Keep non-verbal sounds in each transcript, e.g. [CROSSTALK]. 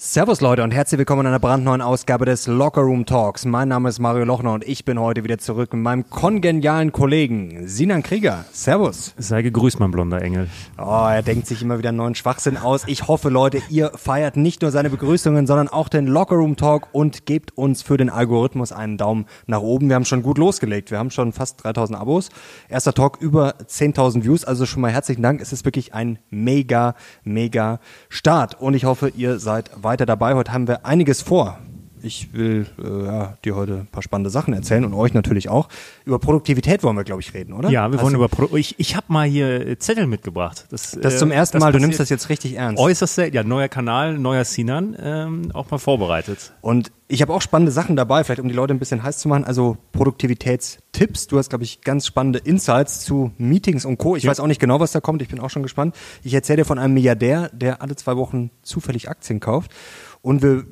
Servus Leute und herzlich willkommen in einer brandneuen Ausgabe des Locker Room Talks. Mein Name ist Mario Lochner und ich bin heute wieder zurück mit meinem kongenialen Kollegen Sinan Krieger. Servus. Sei gegrüßt, mein blonder Engel. Oh, er denkt sich immer wieder einen neuen Schwachsinn aus. Ich hoffe, Leute, ihr feiert nicht nur seine Begrüßungen, sondern auch den Locker Room Talk und gebt uns für den Algorithmus einen Daumen nach oben. Wir haben schon gut losgelegt. Wir haben schon fast 3000 Abos. Erster Talk über 10.000 Views. Also schon mal herzlichen Dank. Es ist wirklich ein mega, mega Start. Und ich hoffe, ihr seid weiter dabei. Heute haben wir einiges vor. Ich will äh, ja, dir heute ein paar spannende Sachen erzählen und euch natürlich auch. Über Produktivität wollen wir, glaube ich, reden, oder? Ja, wir Hast wollen du- über Pro Ich, ich habe mal hier Zettel mitgebracht. Das, Das äh, zum ersten das Mal, du nimmst das jetzt richtig ernst. äußerst selten. Ja, neuer Kanal, neuer Sinan, ähm, auch mal vorbereitet. Und ich habe auch spannende Sachen dabei, vielleicht um die Leute ein bisschen heiß zu machen. Also Produktivitätstipps. Du hast, glaube ich, ganz spannende Insights zu Meetings und Co. Ich weiß auch nicht genau, was da kommt. Ich bin auch schon gespannt. Ich erzähle dir von einem Milliardär, der alle zwei Wochen zufällig Aktien kauft. Und wir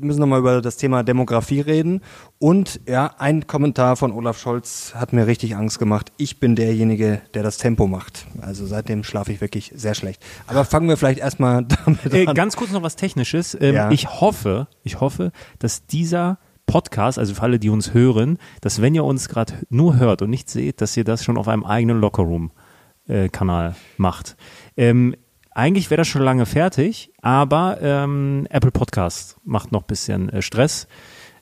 müssen nochmal über das Thema Demografie reden. Und ja, ein Kommentar von Olaf Scholz hat mir richtig Angst gemacht. Ich bin derjenige, der das Tempo macht. Also seitdem schlafe ich wirklich sehr schlecht. Aber fangen wir vielleicht erstmal [LAUGHS] damit Äh, an. ganz kurz noch was Technisches. Ähm, Ja. Ich hoffe, ich hoffe, dass dieser Podcast, also für alle, die uns hören, dass wenn ihr uns gerade nur hört und nicht seht, dass ihr das schon auf einem eigenen Lockerroom-Kanal macht. Ähm, eigentlich wäre das schon lange fertig, aber ähm, Apple Podcast macht noch ein bisschen äh, Stress.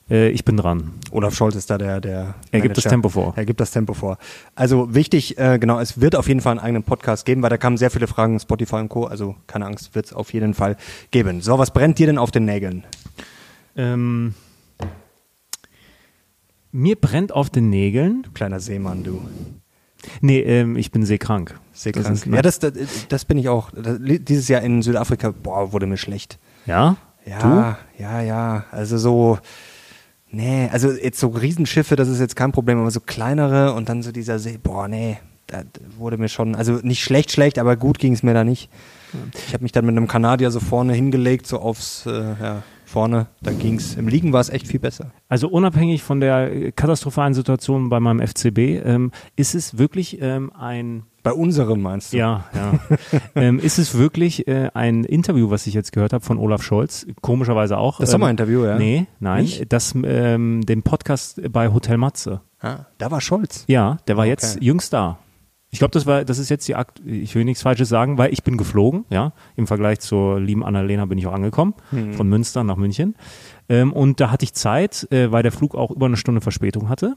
Äh, ich bin dran. Olaf Scholz ist da der, der Er gibt das. Tempo vor. Er gibt das Tempo vor. Also wichtig, äh, genau, es wird auf jeden Fall einen eigenen Podcast geben, weil da kamen sehr viele Fragen, Spotify und Co. Also keine Angst, wird es auf jeden Fall geben. So, was brennt dir denn auf den Nägeln? Ähm, mir brennt auf den Nägeln. Kleiner Seemann, du. Nee, ähm, ich bin seekrank. Seekrank. Das ist- ja, das, das, das bin ich auch. Das, dieses Jahr in Südafrika, boah, wurde mir schlecht. Ja? Ja, ja, ja. Also so, nee, also jetzt so Riesenschiffe, das ist jetzt kein Problem, aber so kleinere und dann so dieser See, boah, nee, da wurde mir schon, also nicht schlecht, schlecht, aber gut ging es mir da nicht. Ich habe mich dann mit einem Kanadier so vorne hingelegt, so aufs, äh, ja, vorne, da ging's. Im Liegen war es echt viel besser. Also unabhängig von der äh, katastrophalen Situation bei meinem FCB, ähm, ist es wirklich ähm, ein Bei unserem meinst du? ja, ja. [LAUGHS] ähm, ist es wirklich äh, ein Interview, was ich jetzt gehört habe von Olaf Scholz, komischerweise auch. Das ähm, Sommerinterview, ja? Nee, nein, Nicht? das ähm, den Podcast bei Hotel Matze. Ah, da war Scholz. Ja, der war Okay. jetzt jüngst da. Ich glaube, das war, das ist jetzt die Akt, ich will nichts Falsches sagen, weil ich bin geflogen, ja. Im Vergleich zur lieben Annalena bin ich auch angekommen, Hm. von Münster nach München. Ähm, und da hatte ich Zeit, äh, weil der Flug auch über eine Stunde Verspätung hatte.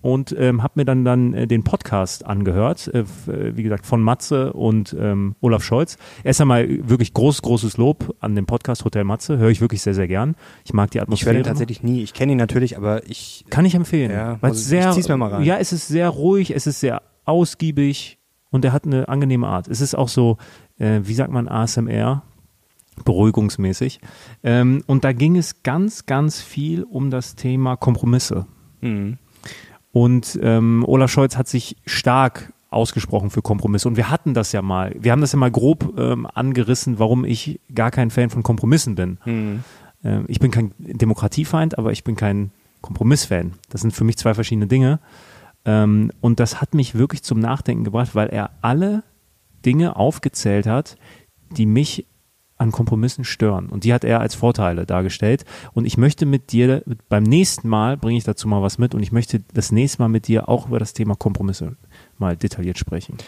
Und ähm, habe mir dann dann äh, den Podcast angehört, äh, äh, wie gesagt, von Matze und ähm, Olaf Scholz. Erst einmal wirklich groß, großes Lob an den Podcast Hotel Matze, höre ich wirklich sehr, sehr gern. Ich mag die Ich Atmosphäre. werde ihn tatsächlich nie, ich kenne ihn natürlich, aber ich, Kann ich empfehlen. Ja, weil ich- sehr, ich zieh's mir mal rein. Ja, es ist sehr ruhig, es ist sehr ausgiebig und er hat eine angenehme Art. Es ist auch so, äh, wie sagt man, ASMR, beruhigungsmäßig. Ähm, und da ging es ganz, ganz viel um das Thema Kompromisse. hm. Und ähm, Olaf Scholz hat sich stark ausgesprochen für Kompromisse. Und wir hatten das ja mal, wir haben das ja mal grob ähm, angerissen, warum ich gar kein Fan von Kompromissen bin. Hm. Ähm, ich bin kein Demokratiefeind, aber ich bin kein Kompromissfan. Das sind für mich zwei verschiedene Dinge. Ähm, und das hat mich wirklich zum Nachdenken gebracht, weil er alle Dinge aufgezählt hat, die mich an Kompromissen stören. Und die hat er als Vorteile dargestellt. Und ich möchte mit dir, beim nächsten Mal bringe ich dazu mal was mit und ich möchte das nächste Mal mit dir auch über das Thema Kompromisse mal detailliert sprechen.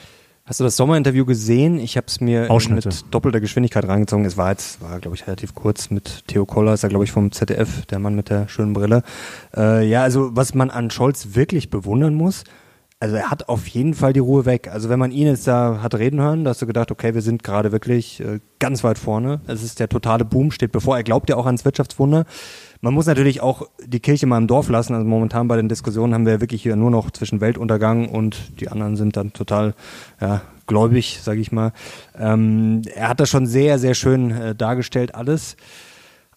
Hast du das Sommerinterview gesehen? Ich habe es mir mit doppelter Geschwindigkeit reingezogen. Es war jetzt, war glaube ich relativ kurz mit Theo Koller, ist ja glaube ich vom ZDF, der Mann mit der schönen Brille. Äh, ja, also was man an Scholz wirklich bewundern muss, also er hat auf jeden Fall die Ruhe weg. Also wenn man ihn jetzt da hat reden hören, da hast du gedacht, okay, wir sind gerade wirklich äh, ganz weit vorne. Es ist der totale Boom, steht bevor. Er glaubt ja auch ans Wirtschaftswunder. Man muss natürlich auch die Kirche mal im Dorf lassen. Also momentan bei den Diskussionen haben wir ja wirklich hier nur noch zwischen Weltuntergang und die anderen sind dann total ja, gläubig, sage ich mal. Ähm, er hat das schon sehr, sehr schön äh, dargestellt, alles.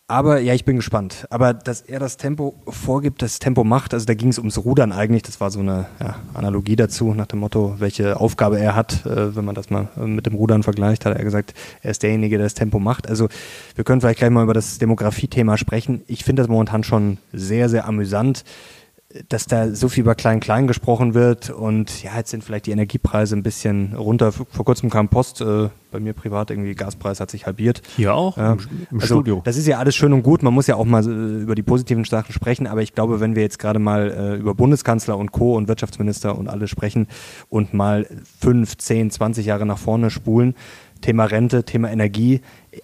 Aber ja, ich bin gespannt. Aber dass er das Tempo vorgibt, das Tempo macht, also da ging es ums Rudern eigentlich, das war so eine ja, Analogie dazu, nach dem Motto, welche Aufgabe er hat, äh, wenn man das mal äh, mit dem Rudern vergleicht, hat er gesagt, er ist derjenige, der das Tempo macht. Also wir können vielleicht gleich mal über das Demografie-Thema sprechen. Ich finde das momentan schon sehr, sehr amüsant. Dass da so viel über Klein-Klein gesprochen wird und ja, jetzt sind vielleicht die Energiepreise ein bisschen runter. Vor kurzem kam Post, äh, bei mir privat irgendwie, Gaspreis hat sich halbiert. Hier auch, Ja. im, im also, Studio. Das ist ja alles schön und gut, man muss ja auch mal äh, über die positiven Sachen sprechen, aber ich glaube, wenn wir jetzt gerade mal äh, über Bundeskanzler und Co. und Wirtschaftsminister und alle sprechen und mal fünf, zehn, 20 Jahre nach vorne spulen, Thema Rente, Thema Energie,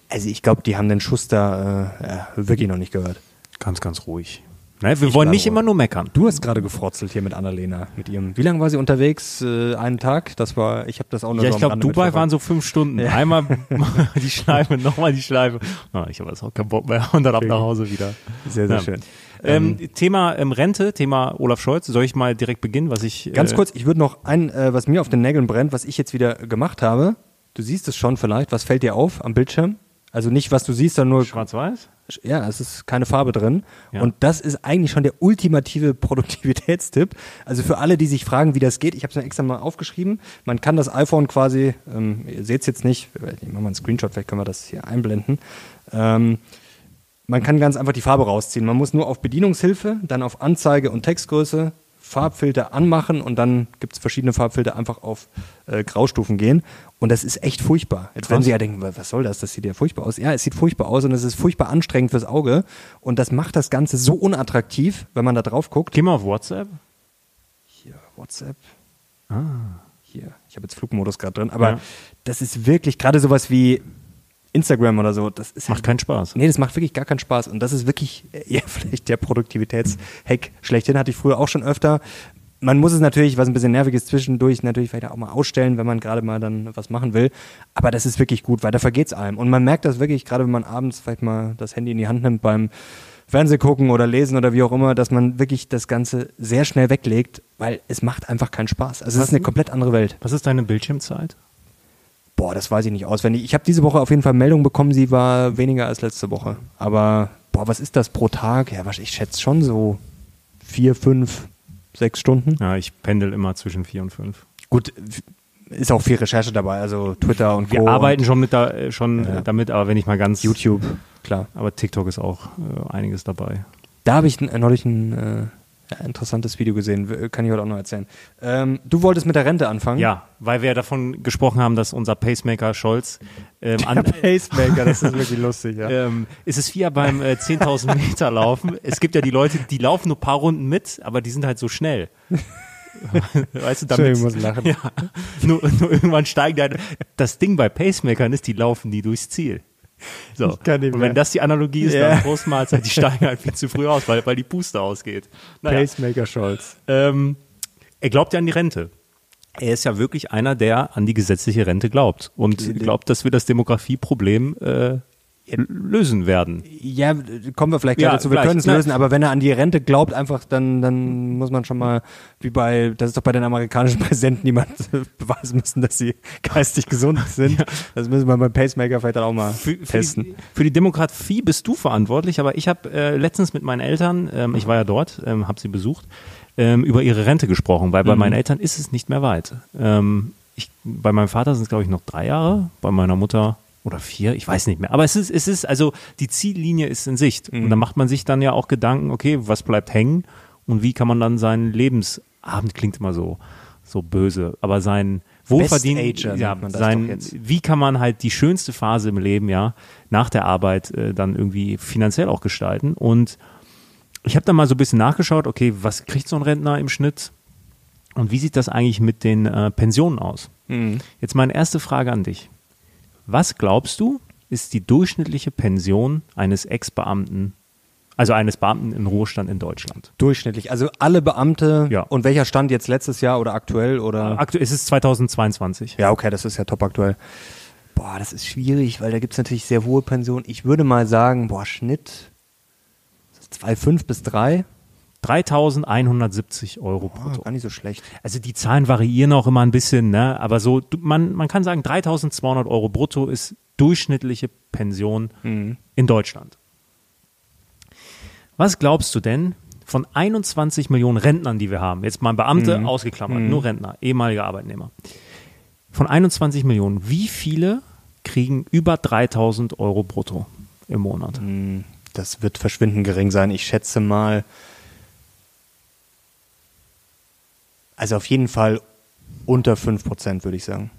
also ich glaube, die haben den Schuss da äh, wirklich noch nicht gehört. Ganz, ganz ruhig. Ne, wir Ich wollen nicht immer nur meckern. Du hast gerade gefrotzelt hier mit Annalena, mit ihrem. Wie lange war sie unterwegs? Äh, einen Tag? Das war, ich habe das auch nur Ja, so ich glaube, Dubai waren so fünf Stunden. Einmal [LAUGHS] [LAUGHS] die Schleife, nochmal die Schleife. Ah, ich habe jetzt auch keinen Bock mehr und dann ab nach Hause wieder. sehr, sehr Ja. schön. Ähm, Thema ähm, Rente, Thema Olaf Scholz. Soll ich mal direkt beginnen, was ich. Ganz äh, kurz, ich würde noch ein, äh, was mir auf den Nägeln brennt, was ich jetzt wieder gemacht habe. Du siehst es schon vielleicht. Was fällt dir auf am Bildschirm? Also nicht, was du siehst, sondern nur, Schwarz-Weiß? ja, es ist keine Farbe drin. Ja. Und das ist eigentlich schon der ultimative [LAUGHS] Produktivitätstipp. Also für alle, die sich fragen, wie das geht, ich habe es mir extra mal aufgeschrieben. Man kann das iPhone quasi, ähm, ihr seht es jetzt nicht, ich mache mal einen Screenshot, vielleicht können wir das hier einblenden. Ähm, man kann ganz einfach die Farbe rausziehen. Man muss nur auf Bedienungshilfe, dann auf Anzeige und Textgröße, Farbfilter anmachen und dann gibt es verschiedene Farbfilter einfach auf äh, Graustufen gehen. Und das ist echt furchtbar. Jetzt werden. Sie ja denken, wa- was soll das? Das sieht ja furchtbar aus. Ja, es sieht furchtbar aus und es ist furchtbar anstrengend fürs Auge. Und das macht das Ganze so unattraktiv, wenn man da drauf guckt. Geh mal auf WhatsApp. Hier, WhatsApp. Ah. Hier, ich habe jetzt Flugmodus gerade drin. Aber Ja. das ist wirklich gerade sowas wie Instagram oder so. Das Macht keinen Spaß. Nee, das macht wirklich gar keinen Spaß. Und das ist wirklich [LAUGHS] ja, vielleicht der Produktivitätshack schlechthin. Hatte ich früher auch schon öfter. Man muss es natürlich, was ein bisschen nervig ist, zwischendurch natürlich vielleicht auch mal ausstellen, wenn man gerade mal dann was machen will. Aber das ist wirklich gut, weil da vergeht's einem. Und man merkt das wirklich, gerade wenn man abends vielleicht mal das Handy in die Hand nimmt beim Fernseh gucken oder lesen oder wie auch immer, dass man wirklich das Ganze sehr schnell weglegt, weil es macht einfach keinen Spaß. Also es ist eine komplett andere Welt. Was ist deine Bildschirmzeit? Boah, das weiß ich nicht auswendig. Ich habe diese Woche auf jeden Fall Meldung bekommen, sie war weniger als letzte Woche. Aber, boah, was ist das pro Tag? Ja, was- ich schätze schon so vier, fünf, sechs Stunden. Ja, ich pendel immer zwischen vier und fünf. Gut, ist auch viel Recherche dabei, also Twitter und Wir Co. arbeiten schon, mit da, äh, schon Ja. damit, aber wenn ich mal ganz. YouTube, klar. Aber TikTok ist auch äh, einiges dabei. Da habe ich neulich ein äh, ja, interessantes Video gesehen, kann ich heute auch noch erzählen. Ähm, du wolltest mit der Rente anfangen? Ja, weil wir davon gesprochen haben, dass unser Pacemaker Scholz ähm, an, Pacemaker, das ist wirklich [LAUGHS] lustig, ja. ähm, ist es wie ja beim äh, 10.000 Meter Laufen. Es gibt ja die Leute, die laufen nur ein paar Runden mit, aber die sind halt so schnell. [LAUGHS] weißt du, damit, ich muss lachen. [LAUGHS] Ja, nur, nur irgendwann steigen die halt. Das Ding bei Pacemakern ist, die laufen die durchs Ziel. [LAUGHS] So. Und mehr. wenn das die Analogie ist, Ja. dann Prost Mahlzeit, die steigen halt viel zu früh aus, weil, weil die Puste ausgeht. Naja, Pacemaker Scholz. ähm, er glaubt ja an die Rente. Er ist ja wirklich einer, der an die gesetzliche Rente glaubt und glaubt, dass wir das Demografieproblem äh, lösen werden. Ja, kommen wir vielleicht gleich Ja, dazu. Wir können es lösen, aber wenn er an die Rente glaubt, einfach, dann, dann muss man schon mal, wie bei, das ist doch bei den amerikanischen [LAUGHS] Präsidenten, die man [LAUGHS] beweisen müssen, dass sie geistig gesund [LAUGHS] sind. Das müssen wir beim Pacemaker vielleicht dann auch mal Für, für, testen. die, für die Demografie bist du verantwortlich, aber ich habe äh, letztens mit meinen Eltern, ähm, ich war ja dort, ähm, habe sie besucht, ähm, über ihre Rente gesprochen, weil bei meinen Eltern ist es nicht mehr weit. Ähm, ich, bei meinem Vater sind es, glaube ich, noch drei Jahre, bei meiner Mutter oder vier, ich weiß nicht mehr. Aber es ist, es ist, also die Ziellinie ist in Sicht. Und da macht man sich dann ja auch Gedanken, okay, was bleibt hängen und wie kann man dann seinen Lebensabend, klingt immer so, so böse, aber sein Ager ja, sein, wie kann man halt die schönste Phase im Leben, ja, nach der Arbeit äh, dann irgendwie finanziell auch gestalten. Und ich habe dann mal so ein bisschen nachgeschaut, okay, was kriegt so ein Rentner im Schnitt? Und wie sieht das eigentlich mit den äh, Pensionen aus? Mhm. Jetzt meine erste Frage an dich. Was glaubst du, ist die durchschnittliche Pension eines Ex-Beamten, also eines Beamten in Ruhestand in Deutschland? Durchschnittlich. Also alle Beamte Ja. und welcher Stand jetzt letztes Jahr oder aktuell oder? Aktuell ist es 2022. Ja, okay, das ist ja top aktuell. Boah, das ist schwierig, weil da gibt es natürlich sehr hohe Pensionen. Ich würde mal sagen, boah, Schnitt 2,5 bis 3. 3.170 Euro Oh, brutto. gar nicht so schlecht. Also die Zahlen variieren auch immer ein bisschen, ne? aber so, man, man kann sagen, 3.200 Euro brutto ist durchschnittliche Pension in Deutschland. Was glaubst du denn von 21 Millionen Rentnern, die wir haben, jetzt mal Beamte ausgeklammert, nur Rentner, ehemalige Arbeitnehmer, von 21 Millionen, wie viele kriegen über 3.000 Euro brutto im Monat? Das wird verschwindend gering sein. Ich schätze mal Also auf jeden Fall unter 5%, würde ich sagen.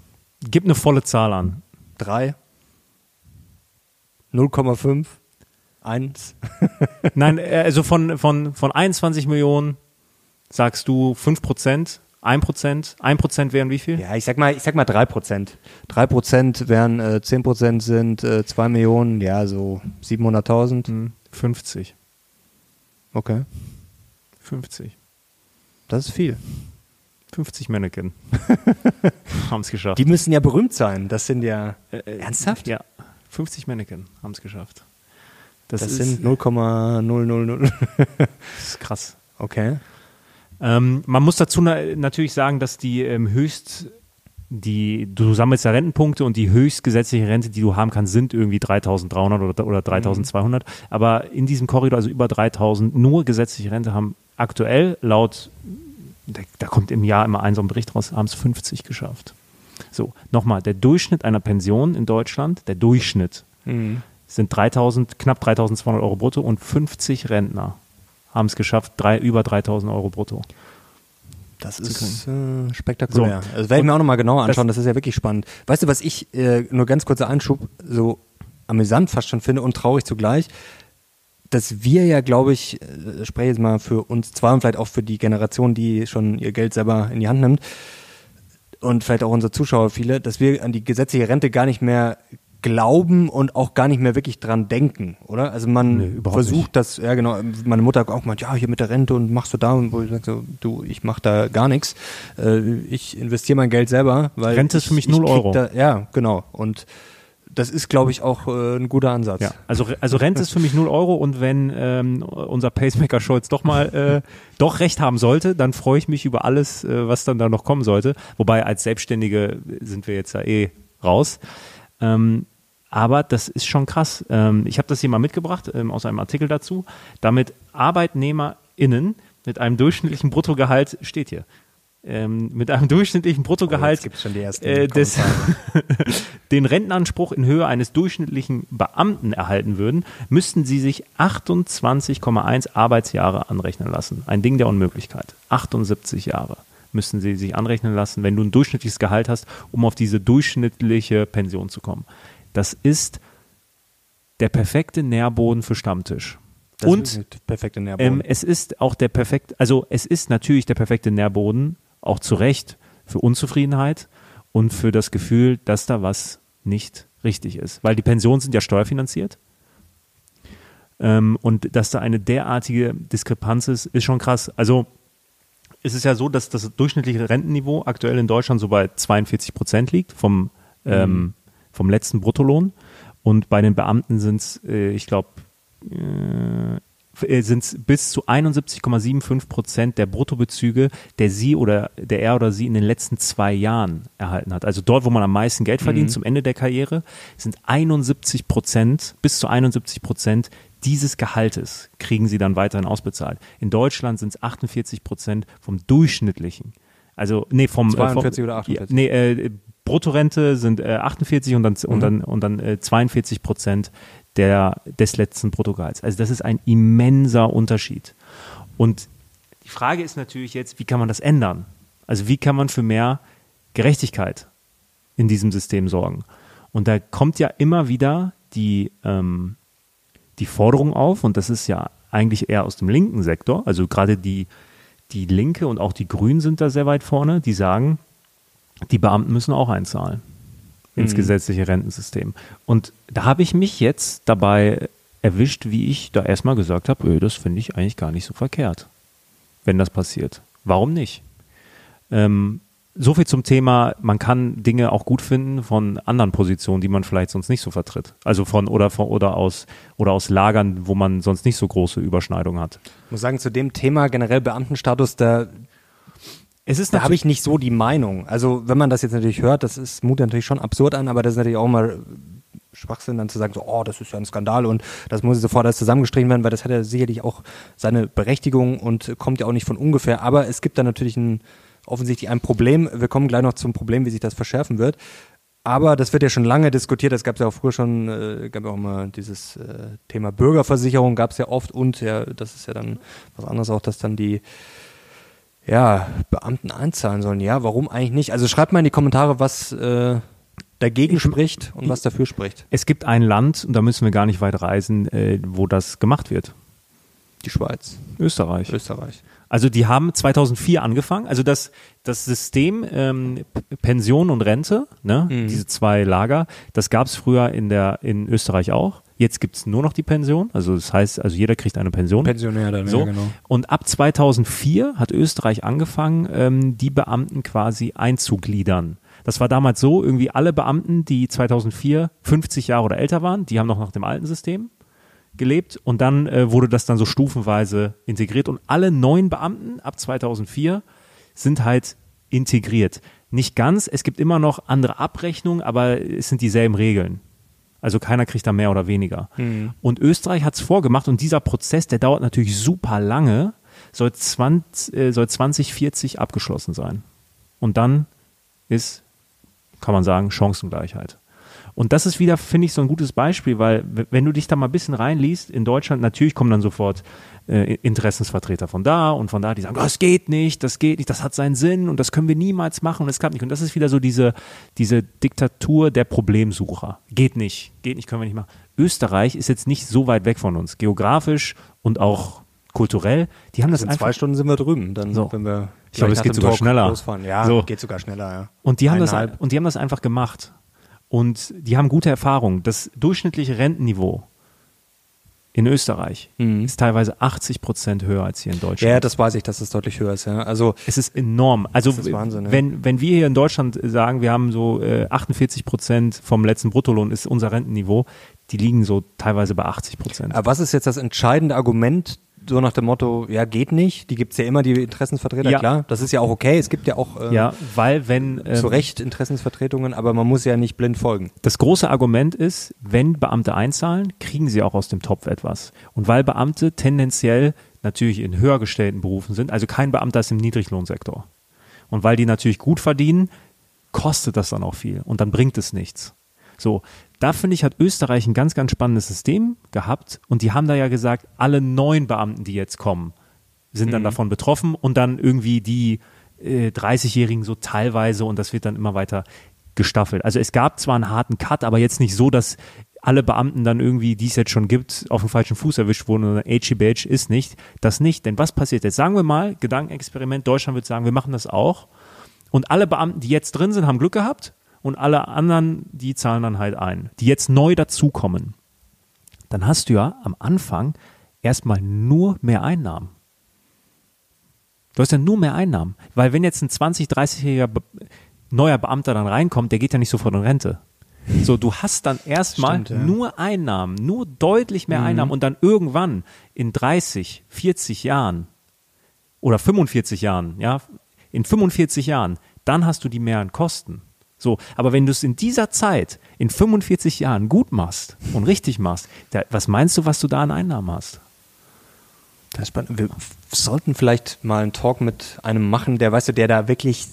Gib eine volle Zahl an. 3, 0,5, 1. Nein, äh, also von, von, von 21 Millionen sagst du 5%, 1%, 1% wären wie viel? Ja, ich sag mal, ich sag mal 3%. 3% wären, äh, 10% sind äh, 2 Millionen, ja, so 700.000. Hm, 50. Okay. 50. Das ist viel. 50 Mannequin. [LAUGHS] haben es geschafft. Die müssen ja berühmt sein. Das sind ja. Äh, ernsthaft? Ja, 50 Mannequin haben es geschafft. Das, das sind 0,000. [LAUGHS] das ist krass. Okay. Ähm, man muss dazu na natürlich sagen, dass die ähm, höchst die, du sammelst ja Rentenpunkte und die höchstgesetzliche Rente, die du haben kannst, sind irgendwie 3300 oder, oder 3200. Mhm. Aber in diesem Korridor, also über 3000, nur gesetzliche Rente haben aktuell laut, da, da kommt im Jahr immer ein so ein Bericht raus, haben es 50 geschafft. So, nochmal, der Durchschnitt einer Pension in Deutschland, der Durchschnitt, mhm. sind 3000, knapp 3200 Euro brutto und 50 Rentner haben es geschafft, drei, über 3000 Euro brutto. Das ist äh, spektakulär. So. Also werde ich mir auch nochmal genauer anschauen, das, das, ist ja wirklich spannend. Weißt du, was ich, äh, nur ganz kurzer Einschub, so amüsant fast schon finde und traurig zugleich, dass wir ja, glaube ich, äh, spreche jetzt mal für uns zwei und vielleicht auch für die Generation, die schon ihr Geld selber in die Hand nimmt und vielleicht auch unsere Zuschauer viele, dass wir an die gesetzliche Rente gar nicht mehr glauben und auch gar nicht mehr wirklich dran denken, oder? Also man nee, versucht nicht. das, ja genau, meine Mutter auch gemeint, ja, hier mit der Rente und machst du da und wo ich sage so, du, ich mach da gar nichts. Äh, ich investiere mein Geld selber, weil Rente ist für mich null Euro. Da, ja, genau. Und das ist, glaube ich, auch äh, ein guter Ansatz. Ja, also, also Rente ist für mich null Euro und wenn ähm, unser Pacemaker Scholz doch mal äh, [LAUGHS] doch recht haben sollte, dann freue ich mich über alles, äh, was dann da noch kommen sollte. Wobei als Selbstständige sind wir jetzt ja eh raus. Ähm, aber das ist schon krass. Ähm, ich habe das hier mal mitgebracht ähm, aus einem Artikel dazu. Damit ArbeitnehmerInnen mit einem durchschnittlichen Bruttogehalt, steht hier, ähm, mit einem durchschnittlichen Bruttogehalt oh, äh, des, [LAUGHS] den Rentenanspruch in Höhe eines durchschnittlichen Beamten erhalten würden, müssten sie sich 28,1 Arbeitsjahre anrechnen lassen. Ein Ding der Unmöglichkeit. 78 Jahre müssen sie sich anrechnen lassen, wenn du ein durchschnittliches Gehalt hast, um auf diese durchschnittliche Pension zu kommen. Das ist der perfekte Nährboden für Stammtisch. Das und perfekte Nährboden. Ähm, es ist auch der perfekte, also es ist natürlich der perfekte Nährboden, auch zu Recht, für Unzufriedenheit und für das Gefühl, dass da was nicht richtig ist. Weil die Pensionen sind ja steuerfinanziert. Ähm, und dass da eine derartige Diskrepanz ist, ist schon krass. Also es ist ja so, dass das durchschnittliche Rentenniveau aktuell in Deutschland so bei 42 Prozent liegt vom ähm, mhm vom letzten Bruttolohn. Und bei den Beamten sind es, äh, ich glaube, äh, äh sind es bis zu 71,75 Prozent der Bruttobezüge, der sie oder der er oder sie in den letzten zwei Jahren erhalten hat. Also dort, wo man am meisten Geld verdient, mhm. zum Ende der Karriere, sind 71 Prozent, bis zu 71 Prozent dieses Gehaltes kriegen sie dann weiterhin ausbezahlt. In Deutschland sind es 48 Prozent vom durchschnittlichen. Also, nee, vom. 42 äh, vom, oder 48? Nee, äh, Bruttorente sind äh, 48 und dann, mhm. und dann, und dann äh, 42 Prozent der, des letzten Bruttogehalts. Also das ist ein immenser Unterschied. Und die Frage ist natürlich jetzt, wie kann man das ändern? Also wie kann man für mehr Gerechtigkeit in diesem System sorgen? Und da kommt ja immer wieder die, ähm, die Forderung auf, und das ist ja eigentlich eher aus dem linken Sektor, also gerade die, die Linke und auch die Grünen sind da sehr weit vorne, die sagen, die Beamten müssen auch einzahlen ins mhm. gesetzliche Rentensystem. Und da habe ich mich jetzt dabei erwischt, wie ich da erstmal gesagt habe, öh, das finde ich eigentlich gar nicht so verkehrt, wenn das passiert. Warum nicht? Ähm, so viel zum Thema, man kann Dinge auch gut finden von anderen Positionen, die man vielleicht sonst nicht so vertritt. Also von oder von oder aus oder aus Lagern, wo man sonst nicht so große Überschneidungen hat. Ich muss sagen, zu dem Thema generell Beamtenstatus, da es ist da habe ich nicht so die Meinung. Also wenn man das jetzt natürlich hört, das ist mutet natürlich schon absurd an, aber das ist natürlich auch mal Schwachsinn, dann zu sagen, so, oh, das ist ja ein Skandal und das muss sofort alles zusammengestrichen werden, weil das hat ja sicherlich auch seine Berechtigung und kommt ja auch nicht von ungefähr. Aber es gibt da natürlich ein, offensichtlich ein Problem. Wir kommen gleich noch zum Problem, wie sich das verschärfen wird. Aber das wird ja schon lange diskutiert. Das gab es ja auch früher schon, äh, gab ja auch mal dieses äh, Thema Bürgerversicherung, gab es ja oft und ja, das ist ja dann was anderes auch, dass dann die ja, Beamten einzahlen sollen. Ja, warum eigentlich nicht? Also schreibt mal in die Kommentare, was äh, dagegen ich, spricht und ich, was dafür spricht. Es gibt ein Land, und da müssen wir gar nicht weit reisen, äh, wo das gemacht wird. Die Schweiz. Österreich. Österreich. Also die haben 2004 angefangen. Also das, das System ähm, Pension und Rente, ne, mhm. diese zwei Lager, das gab es früher in, der, in Österreich auch. Jetzt gibt es nur noch die Pension. Also das heißt, also jeder kriegt eine Pension. Pensionär dann, so. ja, genau. Und ab 2004 hat Österreich angefangen, ähm, die Beamten quasi einzugliedern. Das war damals so, irgendwie alle Beamten, die 2004 50 Jahre oder älter waren, die haben noch nach dem alten System gelebt und dann äh, wurde das dann so stufenweise integriert und alle neuen Beamten ab 2004 sind halt integriert. Nicht ganz, es gibt immer noch andere Abrechnungen, aber es sind dieselben Regeln. Also keiner kriegt da mehr oder weniger. Mhm. Und Österreich hat es vorgemacht und dieser Prozess, der dauert natürlich super lange, soll, 20, äh, soll 2040 abgeschlossen sein. Und dann ist, kann man sagen, Chancengleichheit. Und das ist wieder, finde ich, so ein gutes Beispiel, weil wenn du dich da mal ein bisschen reinliest, in Deutschland, natürlich kommen dann sofort äh, Interessensvertreter von da und von da, die sagen, das geht nicht, das geht nicht, das hat seinen Sinn und das können wir niemals machen und es klappt nicht. Und das ist wieder so diese, diese Diktatur der Problemsucher. Geht nicht, geht nicht, können wir nicht machen. Österreich ist jetzt nicht so weit weg von uns, geografisch und auch kulturell. Die haben das in einfach. zwei Stunden sind wir drüben, dann so. wenn wir. Ich glaube, es geht sogar schneller. Losfahren. Ja, so. geht sogar schneller. Ja. Und die haben das und die haben das einfach gemacht. Und die haben gute Erfahrungen. Das durchschnittliche Rentenniveau in Österreich mhm. ist teilweise 80 Prozent höher als hier in Deutschland. Ja, das weiß ich, dass es deutlich höher ist. Ja. Also es ist enorm. Also Wahnsinn, ja. wenn wenn wir hier in Deutschland sagen, wir haben so äh, 48 Prozent vom letzten Bruttolohn ist unser Rentenniveau, die liegen so teilweise bei 80 Prozent. Aber was ist jetzt das entscheidende Argument so nach dem Motto, ja, geht nicht. Die gibt es ja immer, die Interessensvertreter, ja. klar. Das ist ja auch okay. Es gibt ja auch äh, ja, weil wenn ähm, zu Recht Interessensvertretungen, aber man muss ja nicht blind folgen. Das große Argument ist, wenn Beamte einzahlen, kriegen sie auch aus dem Topf etwas. Und weil Beamte tendenziell natürlich in höher gestellten Berufen sind, also kein Beamter ist im Niedriglohnsektor. Und weil die natürlich gut verdienen, kostet das dann auch viel und dann bringt es nichts. So, da finde ich, hat Österreich ein ganz, ganz spannendes System gehabt und die haben da ja gesagt, alle neuen Beamten, die jetzt kommen, sind dann mhm. davon betroffen und dann irgendwie die äh, 30-Jährigen so teilweise und das wird dann immer weiter gestaffelt. Also es gab zwar einen harten Cut, aber jetzt nicht so, dass alle Beamten dann irgendwie, die es jetzt schon gibt, auf dem falschen Fuß erwischt wurden oder HE Badge ist nicht. Das nicht. Denn was passiert jetzt? Sagen wir mal, Gedankenexperiment, Deutschland wird sagen, wir machen das auch. Und alle Beamten, die jetzt drin sind, haben Glück gehabt und alle anderen, die zahlen dann halt ein, die jetzt neu dazukommen. Dann hast du ja am Anfang erstmal nur mehr Einnahmen. Du hast ja nur mehr Einnahmen. Weil wenn jetzt ein 20, 30-jähriger Be neuer Beamter dann reinkommt, der geht ja nicht sofort in Rente. So, du hast dann erstmal ja. nur Einnahmen, nur deutlich mehr mhm. Einnahmen und dann irgendwann in 30, 40 Jahren oder 45 Jahren, ja, in 45 Jahren, dann hast du die mehreren Kosten. So, aber wenn du es in dieser Zeit, in 45 Jahren gut machst und richtig machst, da, was meinst du, was du da an Einnahmen hast? Das ist spannend. Wir sollten vielleicht mal einen Talk mit einem machen, der, weißt du, der da wirklich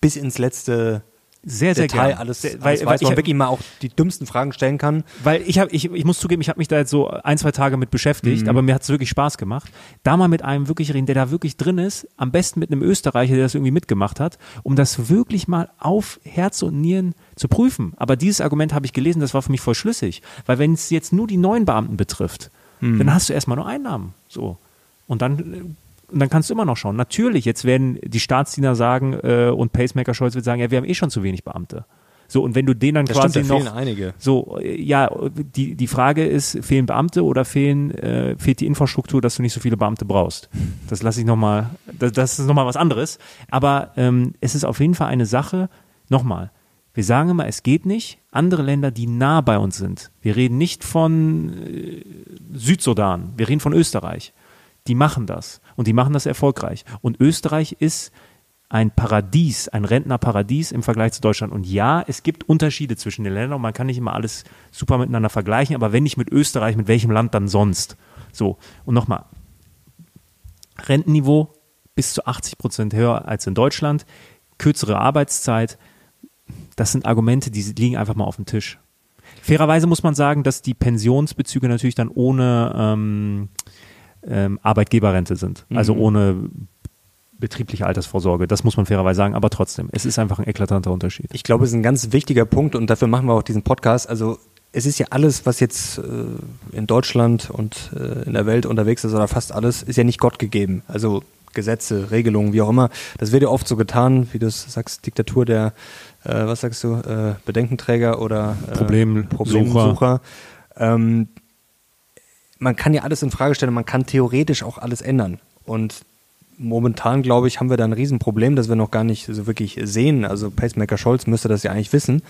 bis ins letzte sehr, sehr Detail gern. alles, sehr, alles weil, weiß, man wirklich mal auch die dümmsten Fragen stellen kann. Weil ich habe, ich, ich muss zugeben, ich habe mich da jetzt so ein, zwei Tage mit beschäftigt, mhm. aber mir hat es wirklich Spaß gemacht. Da mal mit einem wirklich reden, der da wirklich drin ist, am besten mit einem Österreicher, der das irgendwie mitgemacht hat, um das wirklich mal auf Herz und Nieren zu prüfen. Aber dieses Argument habe ich gelesen, das war für mich voll schlüssig. Weil wenn es jetzt nur die neuen Beamten betrifft, mhm. dann hast du erstmal nur Einnahmen. So. Und dann und dann kannst du immer noch schauen. Natürlich, jetzt werden die Staatsdiener sagen äh, und Pacemaker Scholz wird sagen, ja, wir haben eh schon zu wenig Beamte. So, und wenn du den dann das quasi stimmt, noch. einige. So, ja, die, die Frage ist, fehlen Beamte oder fehlen, äh, fehlt die Infrastruktur, dass du nicht so viele Beamte brauchst? Das lasse ich nochmal, das, das ist nochmal was anderes. Aber ähm, es ist auf jeden Fall eine Sache, nochmal, wir sagen immer, es geht nicht. Andere Länder, die nah bei uns sind. Wir reden nicht von äh, Südsudan, wir reden von Österreich die machen das und die machen das erfolgreich. Und Österreich ist ein Paradies, ein Rentnerparadies im Vergleich zu Deutschland. Und ja, es gibt Unterschiede zwischen den Ländern und man kann nicht immer alles super miteinander vergleichen, aber wenn nicht mit Österreich, mit welchem Land dann sonst? So, und nochmal, Rentenniveau bis zu 80 Prozent höher als in Deutschland, kürzere Arbeitszeit, das sind Argumente, die liegen einfach mal auf dem Tisch. Fairerweise muss man sagen, dass die Pensionsbezüge natürlich dann ohne ähm, ähm, Arbeitgeberrente sind. Also mhm. ohne betriebliche Altersvorsorge. Das muss man fairerweise sagen, aber trotzdem, es ist einfach ein eklatanter Unterschied. Ich glaube, es ist ein ganz wichtiger Punkt und dafür machen wir auch diesen Podcast. Also es ist ja alles, was jetzt äh, in Deutschland und äh, in der Welt unterwegs ist, oder fast alles, ist ja nicht Gott gegeben. Also Gesetze, Regelungen, wie auch immer. Das wird ja oft so getan, wie du sagst, Diktatur der, äh, was sagst du, äh, Bedenkenträger oder äh, Problem, Problemsucher. Ähm, man kann ja alles in Frage stellen, man kann theoretisch auch alles ändern. Und momentan, glaube ich, haben wir da ein Riesenproblem, das wir noch gar nicht so wirklich sehen. Also Pacemaker Scholz müsste das ja eigentlich wissen.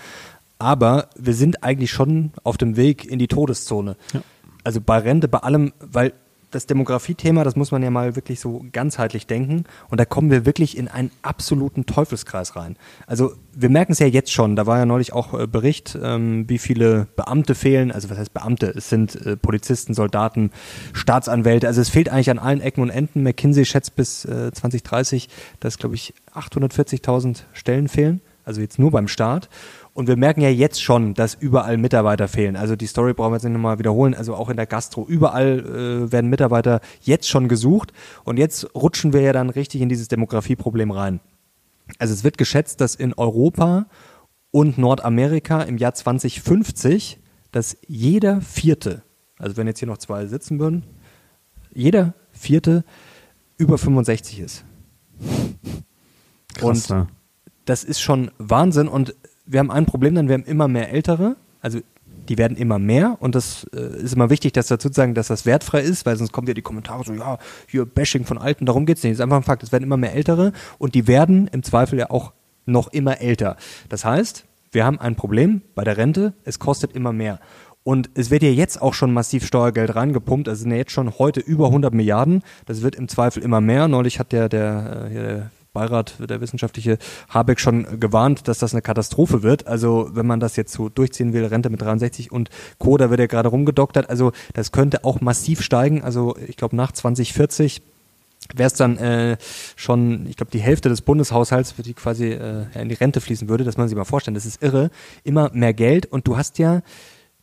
Aber wir sind eigentlich schon auf dem Weg in die Todeszone. Ja. Also bei Rente, bei allem, weil das Demografie-Thema, das muss man ja mal wirklich so ganzheitlich denken. Und da kommen wir wirklich in einen absoluten Teufelskreis rein. Also wir merken es ja jetzt schon, da war ja neulich auch äh, Bericht, ähm, wie viele Beamte fehlen. Also was heißt Beamte? Es sind äh, Polizisten, Soldaten, Staatsanwälte. Also es fehlt eigentlich an allen Ecken und Enden. McKinsey schätzt bis äh, 2030, dass, glaube ich, 840.000 Stellen fehlen. Also jetzt nur beim Staat. Und wir merken ja jetzt schon, dass überall Mitarbeiter fehlen. Also die Story brauchen wir jetzt nicht nochmal wiederholen. Also auch in der Gastro. Überall äh, werden Mitarbeiter jetzt schon gesucht. Und jetzt rutschen wir ja dann richtig in dieses Demografieproblem rein. Also es wird geschätzt, dass in Europa und Nordamerika im Jahr 2050, dass jeder Vierte, also wenn jetzt hier noch zwei sitzen würden, jeder Vierte über 65 ist. Krass, und das ist schon Wahnsinn. Und wir haben ein Problem, dann wir haben immer mehr Ältere, also die werden immer mehr und das äh, ist immer wichtig, dass dazu zu sagen, dass das wertfrei ist, weil sonst kommen ja die Kommentare so, ja, hier Bashing von Alten, darum geht es nicht. Das ist einfach ein Fakt, es werden immer mehr Ältere und die werden im Zweifel ja auch noch immer älter. Das heißt, wir haben ein Problem bei der Rente, es kostet immer mehr. Und es wird ja jetzt auch schon massiv Steuergeld reingepumpt. Also sind ja jetzt schon heute über 100 Milliarden. Das wird im Zweifel immer mehr. Neulich hat der, der, äh, der Beirat, der wissenschaftliche Habeck schon gewarnt, dass das eine Katastrophe wird. Also wenn man das jetzt so durchziehen will, Rente mit 63 und Co., da wird ja gerade rumgedoktert. Also das könnte auch massiv steigen. Also ich glaube nach 2040 wäre es dann äh, schon, ich glaube, die Hälfte des Bundeshaushalts, die quasi äh, in die Rente fließen würde, dass man sich mal vorstellen, das ist irre. Immer mehr Geld und du hast ja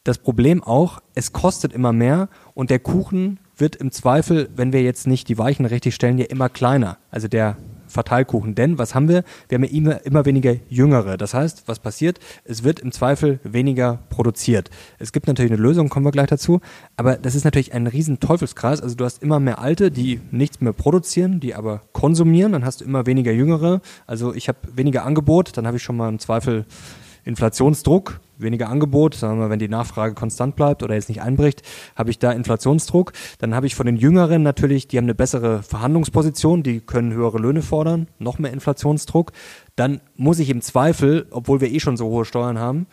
das Problem auch, es kostet immer mehr und der Kuchen wird im Zweifel, wenn wir jetzt nicht die Weichen richtig stellen, ja immer kleiner. Also der Verteilkuchen. Denn was haben wir? Wir haben ja immer, immer weniger Jüngere. Das heißt, was passiert? Es wird im Zweifel weniger produziert. Es gibt natürlich eine Lösung, kommen wir gleich dazu. Aber das ist natürlich ein riesen Teufelskreis. Also du hast immer mehr Alte, die nichts mehr produzieren, die aber konsumieren. Dann hast du immer weniger Jüngere. Also ich habe weniger Angebot. Dann habe ich schon mal im Zweifel Inflationsdruck, weniger Angebot, sagen wir mal, wenn die Nachfrage konstant bleibt oder jetzt nicht einbricht, habe ich da Inflationsdruck. Dann habe ich von den Jüngeren natürlich, die haben eine bessere Verhandlungsposition, die können höhere Löhne fordern, noch mehr Inflationsdruck. Dann muss ich im Zweifel, obwohl wir eh schon so hohe Steuern haben,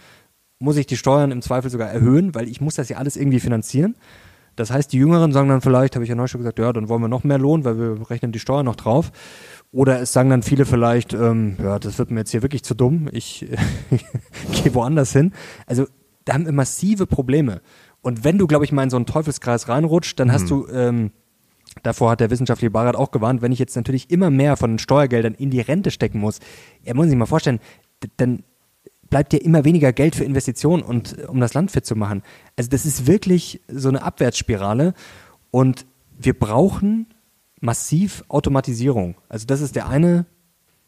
muss ich die Steuern im Zweifel sogar erhöhen, weil ich muss das ja alles irgendwie finanzieren. Das heißt, die Jüngeren sagen dann vielleicht, habe ich ja neulich schon gesagt, ja, dann wollen wir noch mehr Lohn, weil wir rechnen die Steuern noch drauf. Oder es sagen dann viele vielleicht, ähm, ja, das wird mir jetzt hier wirklich zu dumm, ich [LAUGHS] gehe woanders hin. Also da haben wir massive Probleme. Und wenn du, glaube ich, mal in so einen Teufelskreis reinrutscht, dann mhm. hast du, ähm, davor hat der wissenschaftliche Beirat auch gewarnt, wenn ich jetzt natürlich immer mehr von den Steuergeldern in die Rente stecken muss, er muss sich mal vorstellen, dann bleibt ja immer weniger Geld für Investitionen und um das Land fit zu machen. Also das ist wirklich so eine Abwärtsspirale und wir brauchen massiv Automatisierung. Also das ist der eine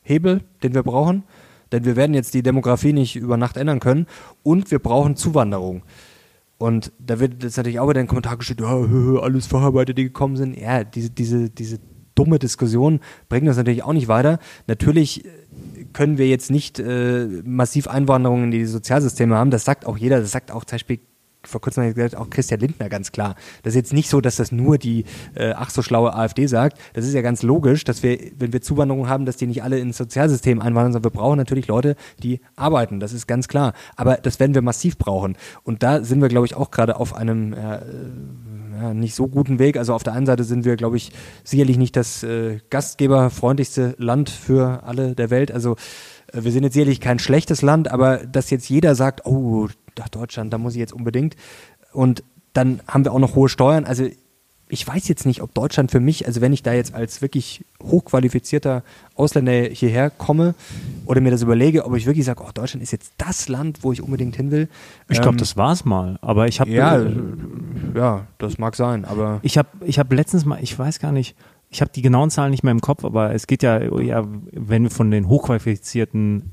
Hebel, den wir brauchen, denn wir werden jetzt die Demografie nicht über Nacht ändern können und wir brauchen Zuwanderung. Und da wird jetzt natürlich auch wieder ein Kommentar gestellt, ja, alles Verarbeiter, die gekommen sind. Ja, diese, diese, diese dumme Diskussion bringt uns natürlich auch nicht weiter. Natürlich äh, können wir jetzt nicht äh, massiv Einwanderung in die Sozialsysteme haben. Das sagt auch jeder, das sagt auch zum Beispiel vor kurzem gesagt, auch Christian Lindner ganz klar. Das ist jetzt nicht so, dass das nur die äh, ach so schlaue AfD sagt. Das ist ja ganz logisch, dass wir, wenn wir Zuwanderung haben, dass die nicht alle ins Sozialsystem einwandern, sondern wir brauchen natürlich Leute, die arbeiten. Das ist ganz klar. Aber das werden wir massiv brauchen. Und da sind wir, glaube ich, auch gerade auf einem äh, ja, nicht so guten Weg. Also auf der einen Seite sind wir, glaube ich, sicherlich nicht das äh, gastgeberfreundlichste Land für alle der Welt. Also äh, wir sind jetzt sicherlich kein schlechtes Land, aber dass jetzt jeder sagt, oh, nach Deutschland, da muss ich jetzt unbedingt. Und dann haben wir auch noch hohe Steuern. Also ich weiß jetzt nicht, ob Deutschland für mich, also wenn ich da jetzt als wirklich hochqualifizierter Ausländer hierher komme oder mir das überlege, ob ich wirklich sage, oh, Deutschland ist jetzt das Land, wo ich unbedingt hin will. Ich glaube, ähm, das war es mal, aber ich habe ja, äh, ja, das mag sein, aber ich habe ich habe letztens mal, ich weiß gar nicht, ich habe die genauen Zahlen nicht mehr im Kopf, aber es geht ja, ja, wenn wir von den hochqualifizierten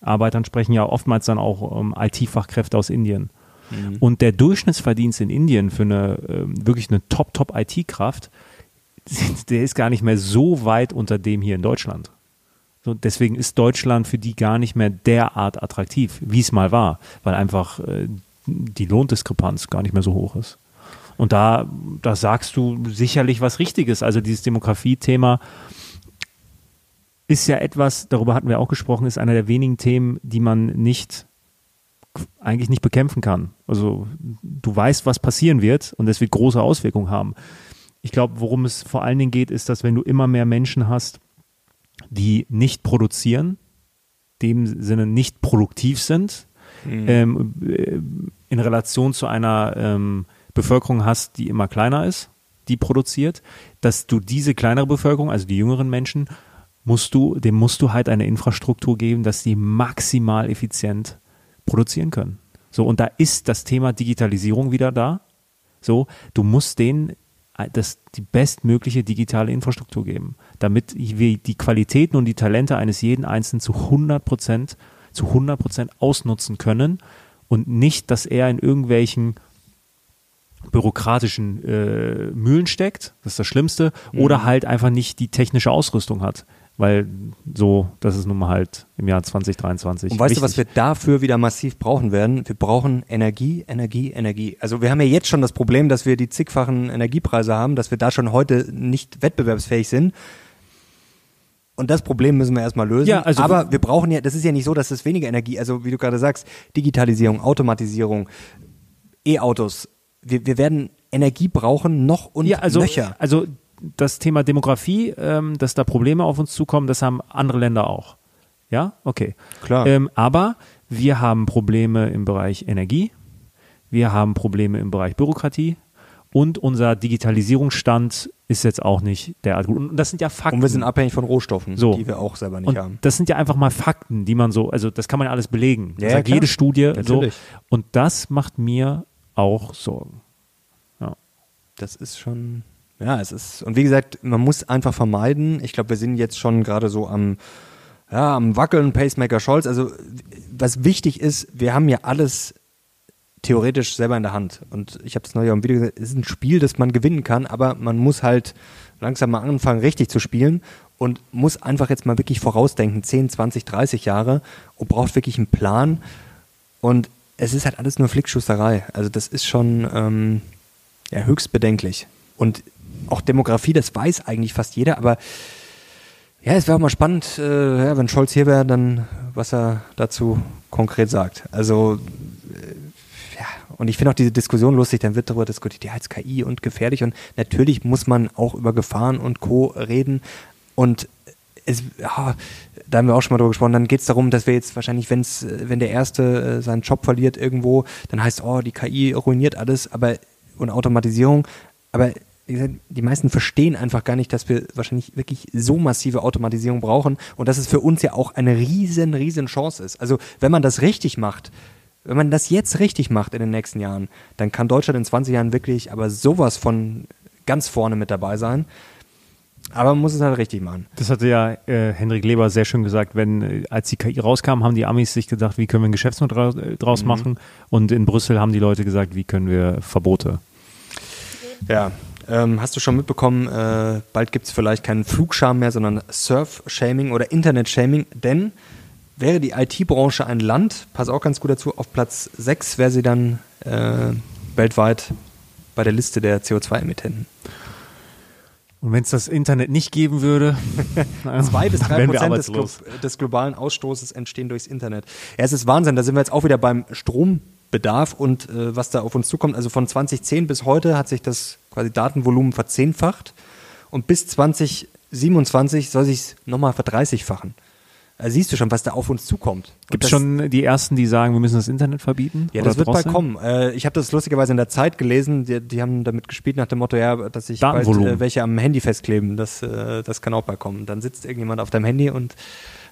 Arbeitern sprechen, ja oftmals dann auch um IT-Fachkräfte aus Indien. Mhm. Und der Durchschnittsverdienst in Indien für eine äh, wirklich eine Top-Top-IT-Kraft, [LAUGHS] der ist gar nicht mehr so weit unter dem hier in Deutschland. So, deswegen ist Deutschland für die gar nicht mehr derart attraktiv, wie es mal war, weil einfach äh, die Lohndiskrepanz gar nicht mehr so hoch ist. Und da, da sagst du sicherlich was Richtiges. Also dieses Demografie-Thema ist ja etwas, darüber hatten wir auch gesprochen, ist einer der wenigen Themen, die man nicht eigentlich nicht bekämpfen kann. Also du weißt, was passieren wird und es wird große Auswirkungen haben. Ich glaube, worum es vor allen Dingen geht, ist, dass wenn du immer mehr Menschen hast, die nicht produzieren, dem Sinne nicht produktiv sind, mhm. ähm, äh, in Relation zu einer ähm, Bevölkerung hast, die immer kleiner ist, die produziert, dass du diese kleinere Bevölkerung, also die jüngeren Menschen, musst du, dem musst du halt eine Infrastruktur geben, dass die maximal effizient produzieren können. So, und da ist das Thema Digitalisierung wieder da. So, du musst denen das, die bestmögliche digitale Infrastruktur geben, damit wir die Qualitäten und die Talente eines jeden Einzelnen zu 100 Prozent, zu 100 Prozent ausnutzen können und nicht, dass er in irgendwelchen bürokratischen äh, Mühlen steckt, das ist das Schlimmste, mhm. oder halt einfach nicht die technische Ausrüstung hat. Weil so, das ist nun mal halt im Jahr 2023. Und weißt wichtig. du, was wir dafür wieder massiv brauchen werden? Wir brauchen Energie, Energie, Energie. Also wir haben ja jetzt schon das Problem, dass wir die zigfachen Energiepreise haben, dass wir da schon heute nicht wettbewerbsfähig sind. Und das Problem müssen wir erstmal lösen. Ja, also Aber wir brauchen ja, das ist ja nicht so, dass es weniger Energie, also wie du gerade sagst, Digitalisierung, Automatisierung, E-Autos, wir, wir werden Energie brauchen, noch und ja, also, nöcher. Also das Thema Demografie, ähm, dass da Probleme auf uns zukommen, das haben andere Länder auch. Ja, okay. Klar. Ähm, aber wir haben Probleme im Bereich Energie, wir haben Probleme im Bereich Bürokratie und unser Digitalisierungsstand ist jetzt auch nicht derart gut. Und das sind ja Fakten. Und wir sind abhängig von Rohstoffen, so. die wir auch selber nicht und haben. Das sind ja einfach mal Fakten, die man so, also das kann man ja alles belegen. Das ja, sagt jede Studie Natürlich. so. Und das macht mir auch Sorgen. Ja. Das ist schon, ja, es ist, und wie gesagt, man muss einfach vermeiden, ich glaube, wir sind jetzt schon gerade so am, ja, am Wackeln, Pacemaker Scholz. Also, was wichtig ist, wir haben ja alles theoretisch selber in der Hand. Und ich habe das neulich auch im Video gesagt, es ist ein Spiel, das man gewinnen kann, aber man muss halt langsam mal anfangen, richtig zu spielen und muss einfach jetzt mal wirklich vorausdenken, 10, 20, 30 Jahre und braucht wirklich einen Plan. Und es ist halt alles nur Flickschusserei. Also das ist schon ähm, ja, höchst bedenklich. Und auch Demografie, das weiß eigentlich fast jeder, aber ja, es wäre auch mal spannend, äh, ja, wenn Scholz hier wäre, dann was er dazu konkret sagt. Also äh, ja, und ich finde auch diese Diskussion lustig, dann wird darüber diskutiert, ja, jetzt KI und gefährlich und natürlich muss man auch über Gefahren und Co. reden und es, ja, da haben wir auch schon mal drüber gesprochen, dann geht es darum, dass wir jetzt wahrscheinlich, wenn's, wenn der Erste äh, seinen Job verliert irgendwo, dann heißt, oh, die KI ruiniert alles, aber und Automatisierung, aber gesagt, die meisten verstehen einfach gar nicht, dass wir wahrscheinlich wirklich so massive Automatisierung brauchen und dass es für uns ja auch eine riesen, riesen Chance ist. Also wenn man das richtig macht, wenn man das jetzt richtig macht in den nächsten Jahren, dann kann Deutschland in 20 Jahren wirklich aber sowas von ganz vorne mit dabei sein. Aber man muss es halt richtig machen. Das hatte ja äh, Henrik Leber sehr schön gesagt, wenn äh, als die KI rauskam, haben die Amis sich gedacht, wie können wir ein Geschäftsmodell draus mhm. machen? Und in Brüssel haben die Leute gesagt, wie können wir Verbote? Ja, ähm, hast du schon mitbekommen, äh, bald gibt es vielleicht keinen Flugscham mehr, sondern Surf-Shaming oder Internet-Shaming, denn wäre die IT-Branche ein Land, pass auch ganz gut dazu, auf Platz 6 wäre sie dann äh, weltweit bei der Liste der CO2-Emittenten. Und wenn es das Internet nicht geben würde, [LAUGHS] zwei bis drei Prozent des, des, globalen Ausstoßes entstehen durchs Internet. Ja, es ist Wahnsinn. Da sind wir jetzt auch wieder beim Strombedarf und äh, was da auf uns zukommt. Also von 2010 bis heute hat sich das quasi Datenvolumen verzehnfacht und bis 2027 soll sich es nochmal verdreißigfachen. Also siehst du schon, was da auf uns zukommt. Gibt es schon die ersten, die sagen, wir müssen das Internet verbieten? Ja, das wird bald kommen. Äh, ich habe das lustigerweise in der Zeit gelesen. Die, die, haben damit gespielt nach dem Motto, ja, dass sich bald äh, welche am Handy festkleben. Das, äh, das kann auch bald kommen. Dann sitzt irgendjemand auf deinem Handy und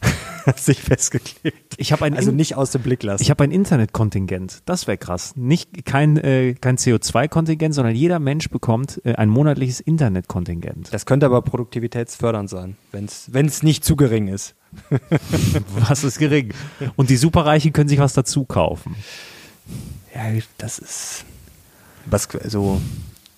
[LAUGHS] sich festgeklebt. Ich habe ein also nicht aus dem Blick lassen. Ich habe ein Internetkontingent. Das wäre krass. Nicht kein äh, kein CO2-Kontingent, sondern jeder Mensch bekommt äh, ein monatliches Internetkontingent. Das könnte aber produktivitätsfördernd sein, wenn es nicht zu gering ist. [LAUGHS] was ist gering? Und die Superreichen können sich was dazu kaufen. Ja, das ist was so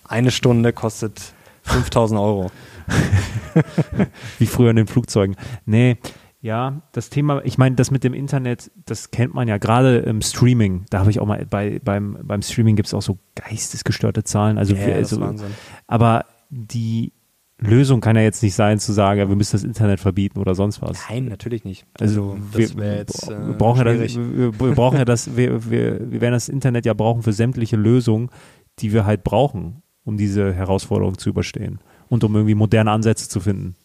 eine Stunde kostet 5000 Euro. [LAUGHS] Wie früher in den Flugzeugen. Nee, ja, das Thema, ich meine, das mit dem Internet, das kennt man ja gerade im Streaming. Da habe ich auch mal bei, beim, beim Streaming gibt es auch so geistesgestörte Zahlen. Also, ja, wir, also aber die Lösung kann ja jetzt nicht sein, zu sagen, wir müssen das Internet verbieten oder sonst was. Nein, natürlich nicht. Also, also wir, jetzt, äh, wir, brauchen ja das, wir, wir, brauchen ja das, wir, wir, wir werden das Internet ja brauchen für sämtliche Lösungen, die wir halt brauchen, um diese Herausforderung zu überstehen und um irgendwie moderne Ansätze zu finden.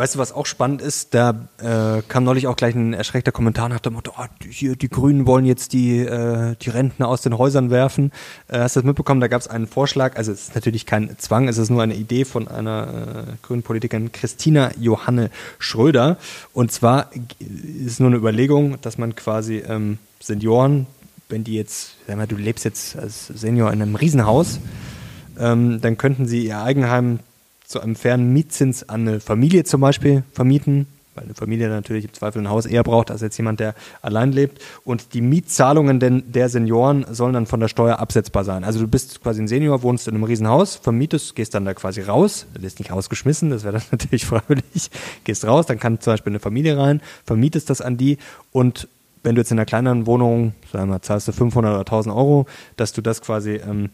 Weißt du, was auch spannend ist? Da äh, kam neulich auch gleich ein erschreckter Kommentar nach dem Motto, oh, hier, die Grünen wollen jetzt die, äh, die Rentner aus den Häusern werfen. Äh, hast du das mitbekommen? Da gab es einen Vorschlag, also es ist natürlich kein Zwang, es ist nur eine Idee von einer äh, grünen Politikerin, Christina Johanne Schröder. Und zwar ist es nur eine Überlegung, dass man quasi ähm, Senioren, wenn die jetzt, sag mal, du lebst jetzt als Senior in einem Riesenhaus, ähm, dann könnten sie ihr Eigenheim zu einem fairen Mietzins an eine Familie zum Beispiel vermieten, weil eine Familie natürlich im Zweifel ein Haus eher braucht als jetzt jemand, der allein lebt. Und die Mietzahlungen denn der Senioren sollen dann von der Steuer absetzbar sein. Also du bist quasi ein Senior, wohnst in einem Riesenhaus, vermietest, gehst dann da quasi raus, du wirst nicht rausgeschmissen, das wäre dann [LAUGHS] natürlich freiwillig, gehst raus, dann kann zum Beispiel eine Familie rein, vermietest das an die und wenn du jetzt in einer kleineren Wohnung, sagen wir mal, zahlst du 500 oder 1000 Euro, dass du das quasi ähm,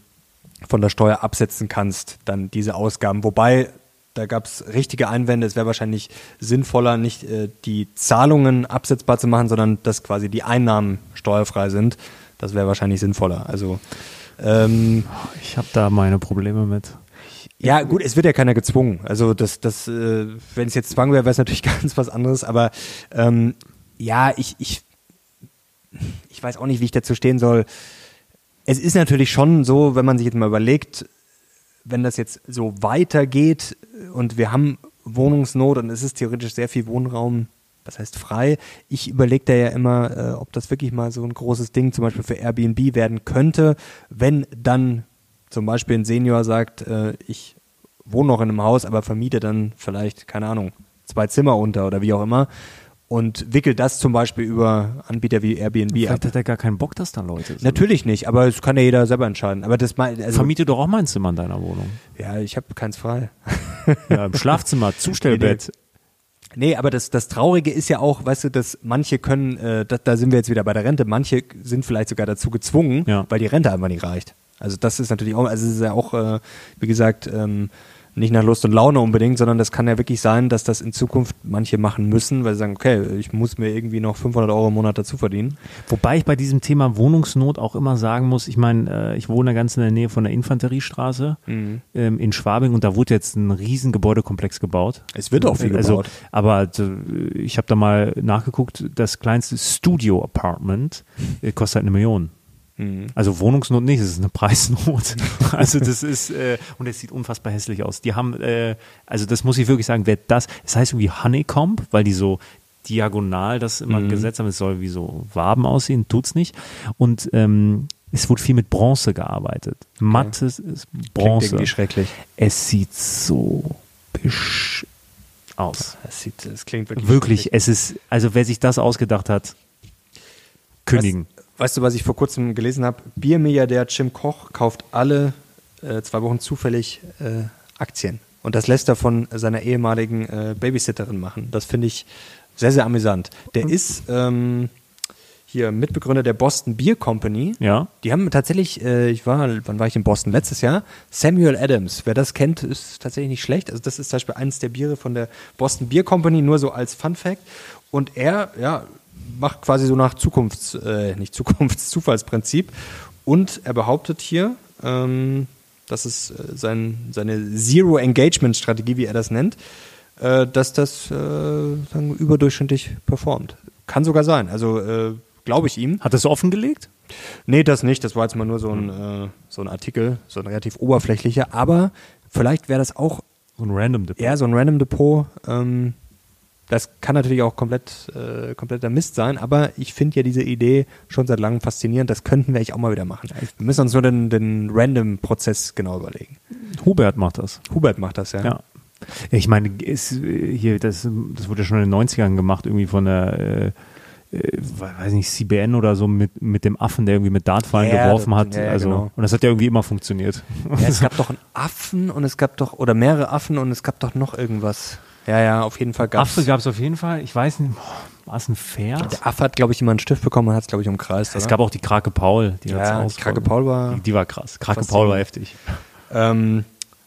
von der Steuer absetzen kannst, dann diese Ausgaben. Wobei, da gab es richtige Einwände, es wäre wahrscheinlich sinnvoller, nicht äh, die Zahlungen absetzbar zu machen, sondern dass quasi die Einnahmen steuerfrei sind. Das wäre wahrscheinlich sinnvoller. Also ähm, ich habe da meine Probleme mit. Ja, gut, es wird ja keiner gezwungen. Also das, das, äh, wenn es jetzt Zwang wäre, wäre es natürlich [LAUGHS] ganz was anderes. Aber ähm, ja, ich, ich, ich weiß auch nicht, wie ich dazu stehen soll es ist natürlich schon so, wenn man sich jetzt mal überlegt, wenn das jetzt so weitergeht und wir haben Wohnungsnot und es ist theoretisch sehr viel Wohnraum, was heißt frei. Ich überlege da ja immer, äh, ob das wirklich mal so ein großes Ding zum Beispiel für Airbnb werden könnte, wenn dann zum Beispiel ein Senior sagt, äh, ich wohne noch in einem Haus, aber vermiete dann vielleicht, keine Ahnung, zwei Zimmer unter oder wie auch immer und wickelt das zum Beispiel über Anbieter wie Airbnb Vielleicht ab. hat er gar keinen Bock, dass da Leute sind. Natürlich nicht, aber das kann ja jeder selber entscheiden. Aber das mal, also Vermiete doch auch mein Zimmer in deiner Wohnung. Ja, ich habe keins frei. [LAUGHS] Ja, im Schlafzimmer, Zustellbett. Nee, aber das, das Traurige ist ja auch, weißt du, dass manche können, äh, da, da sind wir jetzt wieder bei der Rente, manche sind vielleicht sogar dazu gezwungen, ja. weil die Rente einfach nicht reicht. Also das ist natürlich auch, also es ist ja auch, äh, wie gesagt, ähm, nicht nach Lust und Laune unbedingt, sondern das kann ja wirklich sein, dass das in Zukunft manche machen müssen, weil sie sagen, okay, ich muss mir irgendwie noch 500 Euro im Monat dazu verdienen. Wobei ich bei diesem Thema Wohnungsnot auch immer sagen muss, ich meine, äh, ich wohne ganz in der Nähe von der Infanteriestraße mhm. ähm, in Schwabing und da wurde jetzt ein riesen Gebäudekomplex gebaut. Es wird auch viel also, gebaut. Aber äh, ich habe da mal nachgeguckt, das kleinste Studio-Apartment äh, kostet halt eine Million. Mhm. Also Wohnungsnot nicht, es ist eine Preisnot. [LAUGHS] also das ist, äh, und es sieht unfassbar hässlich aus. Die haben, äh, also das muss ich wirklich sagen, wer das, es das heißt irgendwie Honeycomb, weil die so diagonal das immer mhm. gesetzt haben, es soll wie so Waben aussehen, tut's nicht. Und ähm, es wurde viel mit Bronze gearbeitet. Okay. Mattes ist Bronze. Klingt schrecklich. Es sieht so bisch aus. Es sieht, es klingt wirklich. Wirklich, es ist, also wer sich das ausgedacht hat, kündigen. Was, Weißt du, was ich vor kurzem gelesen habe? Biermilliardär Jim Koch kauft alle äh, zwei Wochen zufällig äh, Aktien. Und das lässt er von seiner ehemaligen äh, Babysitterin machen. Das finde ich sehr, sehr amüsant. Der mhm. ist ähm, hier Mitbegründer der Boston Beer Company. Ja. Die haben tatsächlich, äh, ich war, wann war ich in Boston? Letztes Jahr. Samuel Adams. Wer das kennt, ist tatsächlich nicht schlecht. Also das ist zum Beispiel eines der Biere von der Boston Beer Company, nur so als Fun Fact. Und er, ja, macht quasi so nach Zukunfts, äh, nicht Zukunftszufallsprinzip. [LAUGHS] Und er behauptet hier, ähm, das ist äh, sein, seine Zero-Engagement-Strategie, wie er das nennt. äh, dass das äh, überdurchschnittlich performt. Kann sogar sein. Also äh, glaube ich ihm. Hat es offengelegt? Nee, das nicht. Das war jetzt mal nur so ein, äh, so ein Artikel, so ein relativ oberflächlicher. Aber vielleicht wäre das auch So ein Random Depot. eher so ein Random Depot. Ähm, das kann natürlich auch komplett äh, kompletter Mist sein, aber ich finde ja diese Idee schon seit langem faszinierend. Das könnten wir eigentlich auch mal wieder machen. Wir müssen uns nur den, den Random-Prozess genau überlegen. Hubert macht das. Hubert macht das ja. Ja. Ich meine, ist, äh, hier, das, das wurde ja schon in den 90ern gemacht, irgendwie von der, äh, äh, weiß nicht, CBN oder so mit, mit dem Affen, der irgendwie mit Dartpfeilen Ja, geworfen das- hat. ja, also, genau. Und das hat ja irgendwie immer funktioniert. Ja, es [LAUGHS] gab doch einen Affen und es gab doch, oder mehrere Affen und es gab doch noch irgendwas. Ja, ja, auf jeden Fall gab Affe gab es auf jeden Fall. Ich weiß nicht, war es ein Pferd? Der Affe hat, glaube ich, immer einen Stift bekommen und hat es, glaube ich, umkreist. Es oder? gab auch die Krake Paul. Die ja, die. Krake Paul war. Die, die war krass. Krake. Paul war heftig. Ähm,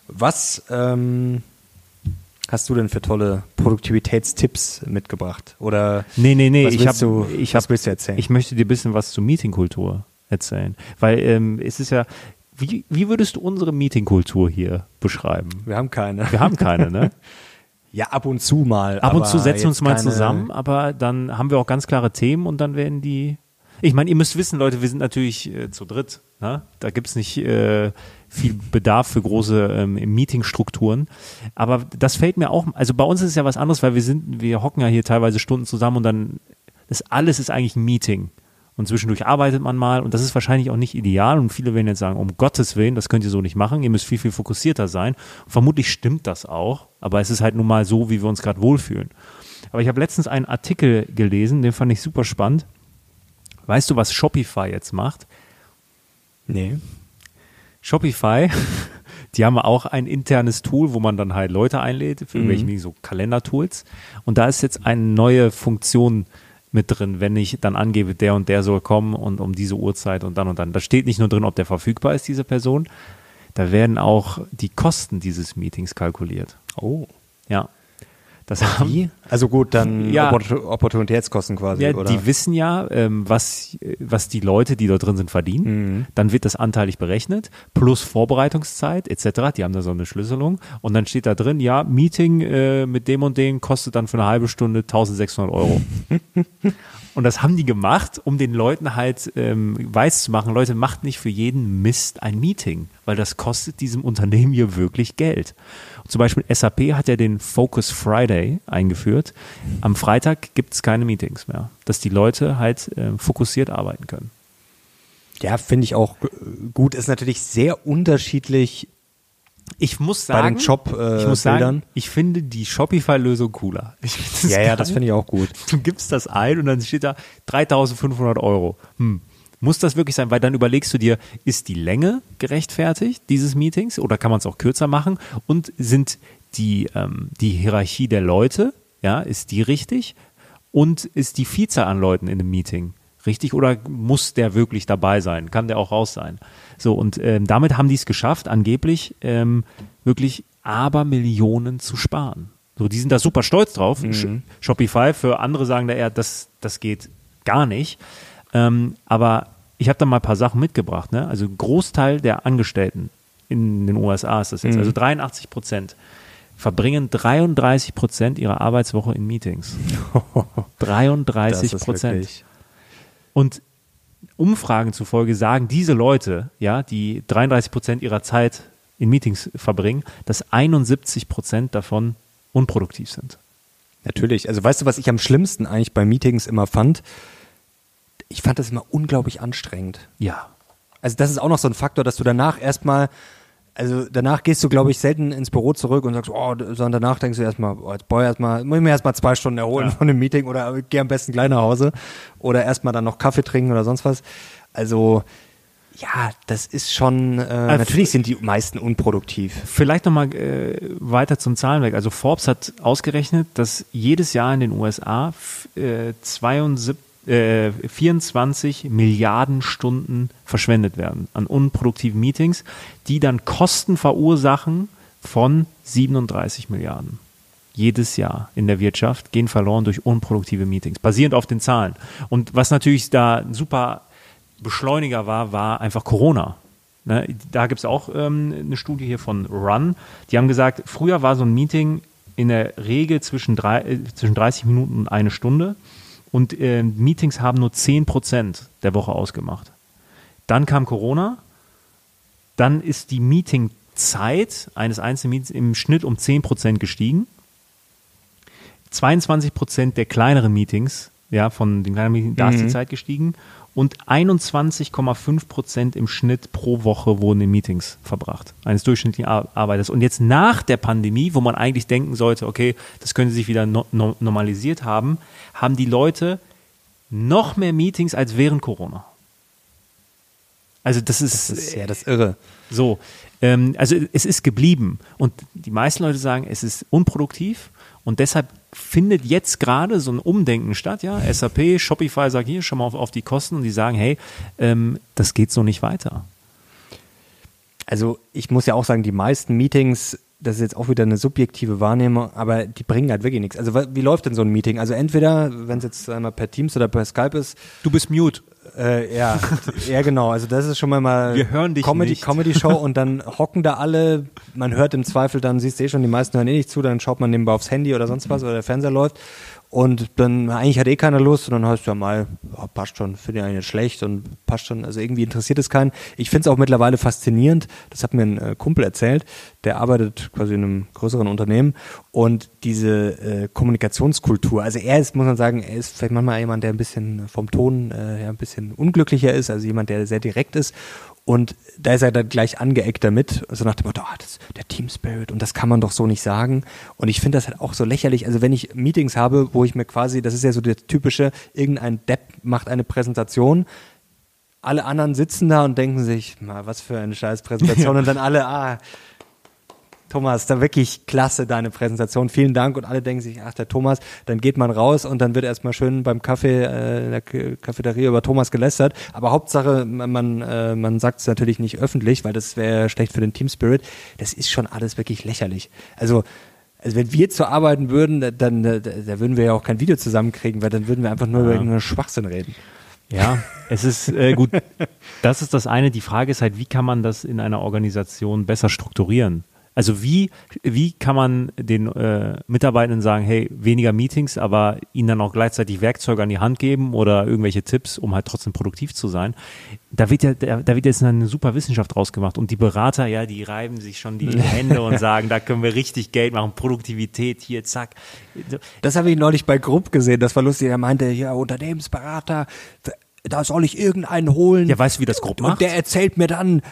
was ähm, hast du denn für tolle Produktivitätstipps mitgebracht? Oder Nee, nee, nee. was ich willst hab, du, ich was hab, willst du erzählen? Ich möchte dir ein bisschen was zur Meetingkultur erzählen. Weil ähm, es ist ja, wie, wie würdest du unsere Meetingkultur hier beschreiben? wir haben keine. Wir haben keine, ne? [LAUGHS] Ja, ab und zu mal. Ab und zu setzen wir uns mal zusammen, aber dann haben wir auch ganz klare Themen und dann werden die. Ich meine, ihr müsst wissen, Leute, wir sind natürlich äh, zu dritt. Ne? Da gibt's nicht äh, viel Bedarf für große ähm, Meetingstrukturen. Aber das fällt mir auch, also bei uns ist es ja was anderes, weil wir sind, wir hocken ja hier teilweise Stunden zusammen und dann, das alles ist eigentlich ein Meeting. Und zwischendurch arbeitet man mal und das ist wahrscheinlich auch nicht ideal und viele werden jetzt sagen, um Gottes Willen, das könnt ihr so nicht machen, ihr müsst viel, viel fokussierter sein. Vermutlich stimmt das auch, aber es ist halt nun mal so, wie wir uns gerade wohlfühlen. Aber ich habe letztens einen Artikel gelesen, den fand ich super spannend. Weißt du, was Shopify jetzt macht? Nee. Shopify, [LAUGHS] die haben auch ein internes Tool, wo man dann halt Leute einlädt, für irgendwelche wie so Kalendertools. Und da ist jetzt eine neue Funktion mit drin, wenn ich dann angebe, der und der soll kommen und um diese Uhrzeit und dann und dann. Da steht nicht nur drin, ob der verfügbar ist, diese Person. Da werden auch die Kosten dieses Meetings kalkuliert. Oh. Ja. Das haben, Wie? Also gut, dann [LAUGHS] Ja. Opportu- Opportunitätskosten quasi, Ja, oder? die wissen ja, ähm, was, was die Leute, die dort drin sind, verdienen. Mhm. Dann wird das anteilig berechnet, plus Vorbereitungszeit etc. Die haben da so eine Schlüsselung. Und dann steht da drin, ja, Meeting äh, mit dem und dem kostet dann für eine halbe Stunde 1600 Euro. [LAUGHS] und das haben die gemacht, um den Leuten halt ähm, weiß zu machen, Leute, macht nicht für jeden Mist ein Meeting, weil das kostet diesem Unternehmen hier wirklich Geld. Zum Beispiel SAP hat ja den Focus Friday eingeführt. Am Freitag gibt es keine Meetings mehr, dass die Leute halt ähm, fokussiert arbeiten können. ja, finde ich auch äh, gut. Ist natürlich sehr unterschiedlich Ich muss bei sagen, den Job äh, ich muss Bildern. sagen, ich finde die Shopify-Lösung cooler. [LAUGHS] Ich find das ja, ja, das finde ich auch gut. Du gibst das ein und dann steht da 3500 Euro. Hm. Muss das wirklich sein? Weil dann überlegst du dir, ist die Länge gerechtfertigt dieses Meetings oder kann man es auch kürzer machen? Und sind die, ähm, die Hierarchie der Leute, ja, ist die richtig? Und ist die Vielzahl an Leuten in dem Meeting richtig oder muss der wirklich dabei sein? Kann der auch raus sein? So, und ähm, damit haben die es geschafft, angeblich ähm, wirklich Abermillionen zu sparen. So, die sind da super stolz drauf. Sh- Shopify, für andere sagen da eher, das, das geht gar nicht. Ähm, aber ich habe da mal ein paar Sachen mitgebracht. Ne? Also Großteil der Angestellten in den USA ist das jetzt, also 83 Prozent verbringen 33 Prozent ihrer Arbeitswoche in Meetings. [LAUGHS] 33 Prozent. Und Umfragen zufolge sagen diese Leute, ja, die 33 Prozent ihrer Zeit in Meetings verbringen, dass 71 Prozent davon unproduktiv sind. Natürlich. Also weißt du, was ich am schlimmsten eigentlich bei Meetings immer fand? Ich fand das immer unglaublich anstrengend. Ja. Also das ist auch noch so ein Faktor, dass du danach erstmal, also danach gehst du, glaube ich, selten ins Büro zurück und sagst, oh, sondern danach denkst du erstmal, oh, jetzt boah, erstmal, muss ich mir erstmal zwei Stunden erholen Ja. von dem Meeting oder geh am besten gleich nach Hause oder erstmal dann noch Kaffee trinken oder sonst was. Also ja, das ist schon, äh, natürlich sind die meisten unproduktiv. Vielleicht nochmal äh, weiter zum Zahlenwerk. Also Forbes hat ausgerechnet, dass jedes Jahr in den USA äh, 72, äh, 24 Milliarden Stunden verschwendet werden an unproduktiven Meetings, die dann Kosten verursachen von 37 Milliarden. Jedes Jahr in der Wirtschaft gehen verloren durch unproduktive Meetings, basierend auf den Zahlen. Und was natürlich da ein super Beschleuniger war, war einfach Corona. Ne, da gibt es auch ähm, eine Studie hier von Run. Die haben gesagt, früher war so ein Meeting in der Regel zwischen, drei, äh, zwischen 30 Minuten und eine Stunde. Und äh, Meetings haben nur 10 Prozent der Woche ausgemacht. Dann kam Corona. Dann ist die Meetingzeit eines einzelnen Meetings im Schnitt um 10 Prozent gestiegen. 22 Prozent der kleineren Meetings, ja, von den kleineren Meetings, da ist die Zeit gestiegen. Und 21,5 Prozent im Schnitt pro Woche wurden in Meetings verbracht, eines durchschnittlichen Ar Arbeiters. Und jetzt nach der Pandemie, wo man eigentlich denken sollte, okay, das könnte sich wieder no no normalisiert haben, haben die Leute noch mehr Meetings als während Corona. Also das ist, Das ist ja das Irre. so. Ähm, also es ist geblieben. Und die meisten Leute sagen, es ist unproduktiv. Und deshalb findet jetzt gerade so ein Umdenken statt. Ja, SAP, Shopify sagt hier, schau mal auf, auf die Kosten und die sagen, hey, ähm, das geht so nicht weiter. Also ich muss ja auch sagen, die meisten Meetings, das ist jetzt auch wieder eine subjektive Wahrnehmung, aber die bringen halt wirklich nichts. Also wie läuft denn so ein Meeting? Also entweder, wenn es jetzt einmal per Teams oder per Skype ist, Du bist mute. Äh, ja, ja genau. Also das ist schon mal mal Wir hören dich Comedy, nicht. Comedy Show [LAUGHS] und dann hocken da alle. Man hört im Zweifel, dann siehst du eh schon, die meisten hören eh nicht zu. Dann schaut man nebenbei aufs Handy oder sonst was oder der Fernseher läuft. Und dann eigentlich hat eh keiner Lust. Und dann heißt ja mal, ja, passt schon, finde ich eigentlich nicht schlecht und passt schon, also irgendwie interessiert es keinen. Ich finde es auch mittlerweile faszinierend, das hat mir ein äh, Kumpel erzählt, der arbeitet quasi in einem größeren Unternehmen. Und diese äh, Kommunikationskultur, also er ist, muss man sagen, er ist vielleicht manchmal jemand, der ein bisschen vom Ton äh, ja, ein bisschen unglücklicher ist, also jemand, der sehr direkt ist und da ist er dann gleich angeeckt damit, so nach dem Motto, ah, das, der Team Spirit und das kann man doch so nicht sagen. Und ich finde das halt auch so lächerlich. Also wenn ich Meetings habe, wo ich mir quasi, das ist ja so der typische, irgendein Depp macht eine Präsentation, alle anderen sitzen da und denken sich, mal was für eine scheiß Präsentation [LAUGHS] und dann alle, ah, Thomas, da wirklich klasse deine Präsentation, vielen Dank und alle denken sich, ach der Thomas, dann geht man raus und dann wird erstmal schön beim Kaffee äh, in der Cafeteria über Thomas gelästert, aber Hauptsache man man, äh, man sagt es natürlich nicht öffentlich, weil das wäre schlecht für den Team Spirit. Das ist schon alles wirklich lächerlich. Also also wenn wir so arbeiten würden, da- dann da, da würden wir ja auch kein Video zusammenkriegen, weil dann würden wir einfach nur über irgendeinen Schwachsinn reden. Ja, es ist äh, gut. Das ist das eine. Die Frage ist halt, wie kann man das in einer Organisation besser strukturieren? Also wie, wie kann man den äh, Mitarbeitenden sagen, hey, weniger Meetings, aber ihnen dann auch gleichzeitig Werkzeuge an die Hand geben oder irgendwelche Tipps, um halt trotzdem produktiv zu sein? Da wird ja, da, wird jetzt eine super Wissenschaft draus gemacht und die Berater, ja, die reiben sich schon die [LAUGHS] Hände und sagen, da können wir richtig Geld machen, Produktivität, hier, zack. Das habe ich neulich bei Grupp gesehen, das war lustig. Er meinte, ja, Unternehmensberater, da soll ich irgendeinen holen. Ja, weißt du, wie das Grupp macht? Und der erzählt mir dann,